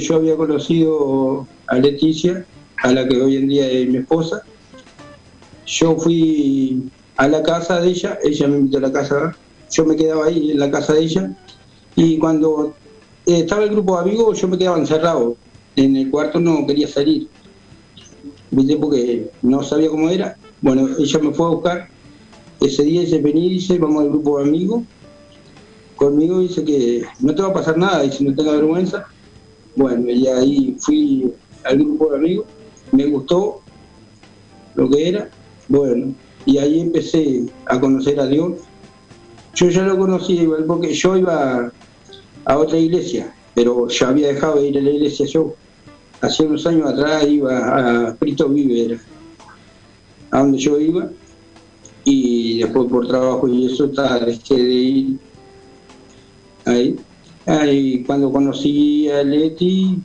yo había conocido a Leticia, a la que hoy en día es mi esposa. Yo fui a la casa de ella, ella me invitó a la casa, yo me quedaba ahí en la casa de ella y cuando eh, estaba el grupo de amigos yo me quedaba encerrado, en el cuarto no quería salir, ¿viste? porque no sabía cómo era. Bueno, ella me fue a buscar, ese día dice, vení, dice, vamos al grupo de amigos conmigo dice que no te va a pasar nada, si no tenga vergüenza. Bueno, y ahí fui al grupo de amigos, me gustó lo que era, bueno, y ahí empecé a conocer a Dios. Yo ya lo conocía igual porque yo iba a otra iglesia, pero ya había dejado de ir a la iglesia yo. Hace unos años atrás iba a Cristo Vive, a donde yo iba, y después por trabajo y eso está, dejé de ir ahí. Ahí cuando conocí a Leti,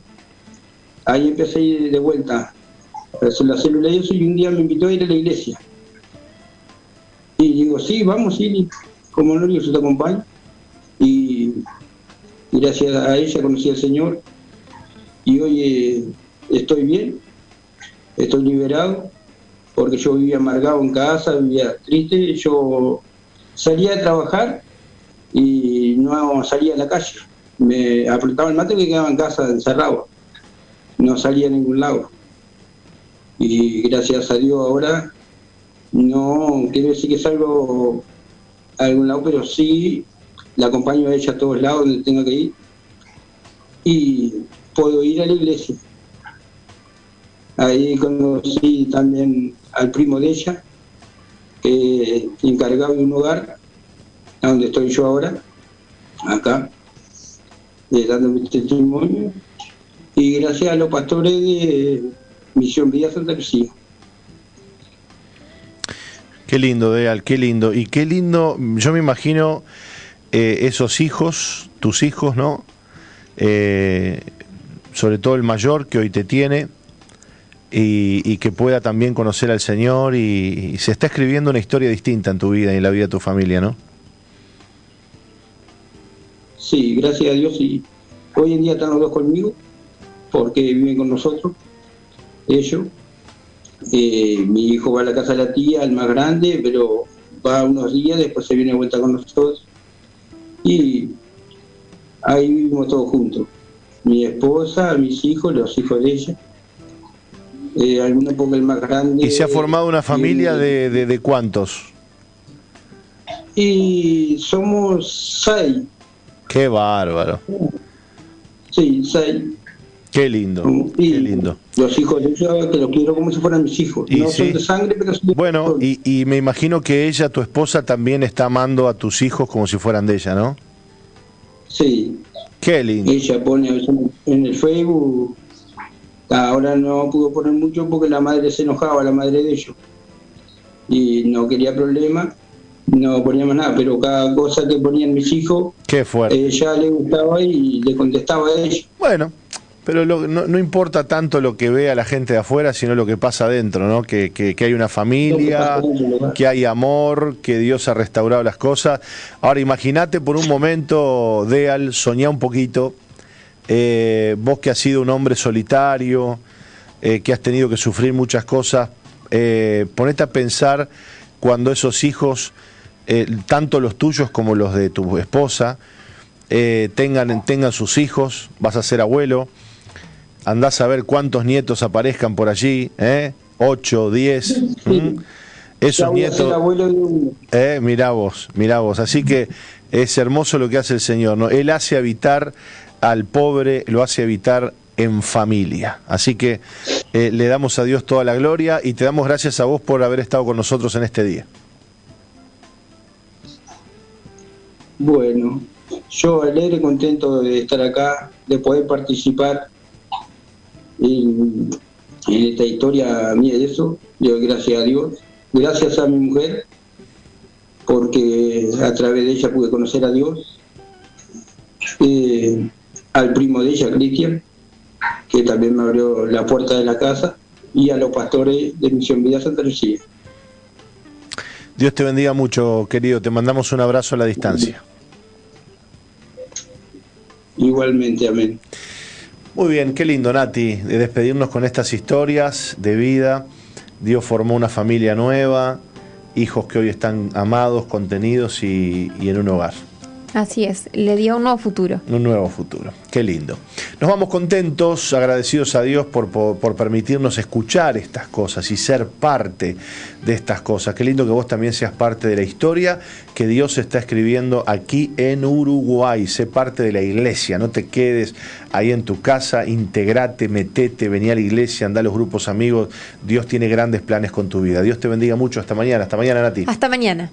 ahí empecé a ir de vuelta a la célula y eso, y un día me invitó a ir a la iglesia. Y digo, sí, vamos, sí, como no, yo te acompaño. Y gracias a ella conocí al Señor. Y hoy eh, estoy bien, estoy liberado, porque yo vivía amargado en casa, vivía triste, yo salía a trabajar y no salía a la calle. Me apretaba el mate y me quedaba en casa encerrado. No salía a ningún lado. Y gracias a Dios ahora no quiero decir que salgo a algún lado, pero sí la acompaño a ella a todos lados donde tenga que ir. Y puedo ir a la iglesia. Ahí conocí también al primo de ella, que encargado de un hogar a donde estoy yo ahora, acá, eh, dando mi testimonio, y gracias a los pastores de Misión Villa Santa Lucía. Qué lindo, Deal, qué lindo. Y qué lindo, yo me imagino eh, esos hijos, tus hijos, ¿no? Eh, sobre todo el mayor que hoy te tiene y, que pueda también conocer al Señor y, y se está escribiendo una historia distinta en tu vida y en la vida de tu familia, ¿no? Sí, gracias a Dios, y hoy en día están los dos conmigo, porque viven con nosotros. ellos. Eh, mi hijo va a la casa de la tía, el más grande, pero va unos días, después se viene de vuelta con nosotros. Y ahí vivimos todos juntos. Mi esposa, mis hijos, los hijos de ella. Eh, alguna época el más grande. ¿Y se ha formado una familia de, de, de cuántos? Y somos seis. Qué bárbaro. Sí, seis. Qué lindo, Y qué lindo. Los hijos de ella, que los quiero como si fueran mis hijos. Y no sí. son de sangre, pero son de Bueno, y, y me imagino que ella, tu esposa, también está amando a tus hijos como si fueran de ella, ¿no? Sí, Qué lindo. ella pone en el Facebook. Ahora no pudo poner mucho porque la madre se enojaba, la madre de ellos. Y no quería problema, no poníamos nada, pero cada cosa que ponían mis hijos, Qué fuerte. ella le gustaba y le contestaba a ella. Bueno, pero lo- no, no importa tanto lo que vea la gente de afuera, sino lo que pasa adentro, ¿no? Que, que- que hay una familia, que hay amor, que Dios ha restaurado las cosas. Ahora imagínate por un momento, Deal, soñá un poquito, eh, vos que has sido un hombre solitario, eh, que has tenido que sufrir muchas cosas, eh, ponete a pensar cuando esos hijos, eh, tanto los tuyos como los de tu esposa, eh, tengan, tengan sus hijos, vas a ser abuelo, andás a ver cuántos nietos aparezcan por allí, ¿eh? 8, 10. ¿m? Ya Esos nietos, eh, mirá vos, mirá vos. Así que es hermoso lo que hace el Señor, ¿no? Él hace habitar al pobre, lo hace habitar en familia. Así que eh, le damos a Dios toda la gloria y te damos gracias a vos por haber estado con nosotros en este día. Bueno, yo alegre, contento de estar acá, de poder participar en, en esta historia mía de eso. Le doy gracias a Dios, gracias a mi mujer, porque a través de ella pude conocer a Dios, Eh, al primo de ella, Cristian, que también me abrió la puerta de la casa, y a los pastores de Misión Vida Santa Lucía. Dios te bendiga mucho, querido. Te mandamos un abrazo a la distancia. Igualmente, amén. Muy bien, qué lindo, Nati, de despedirnos con estas historias de vida. Dios formó una familia nueva, hijos que hoy están amados, contenidos y, y en un hogar. Así es, le dio un nuevo futuro. Un nuevo futuro. Qué lindo. Nos vamos contentos, agradecidos a Dios por, por, por permitirnos escuchar estas cosas y ser parte de estas cosas. Qué lindo que vos también seas parte de la historia que Dios está escribiendo aquí en Uruguay. Sé parte de la iglesia, no te quedes ahí en tu casa, integrate, metete, vení a la iglesia, anda a los grupos amigos. Dios tiene grandes planes con tu vida. Dios te bendiga mucho. Hasta mañana. Hasta mañana, Nati. Hasta mañana.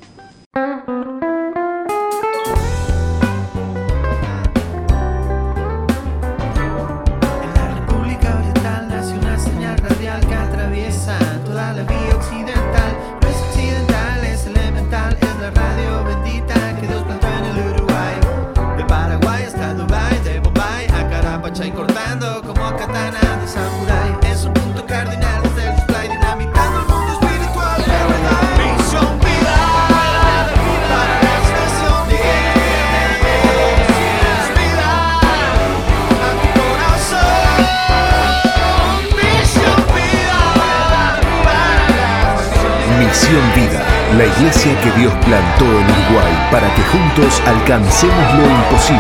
Juntos alcancemos lo imposible,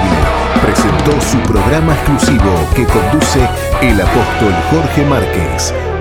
presentó su programa exclusivo que conduce el apóstol Jorge Márquez.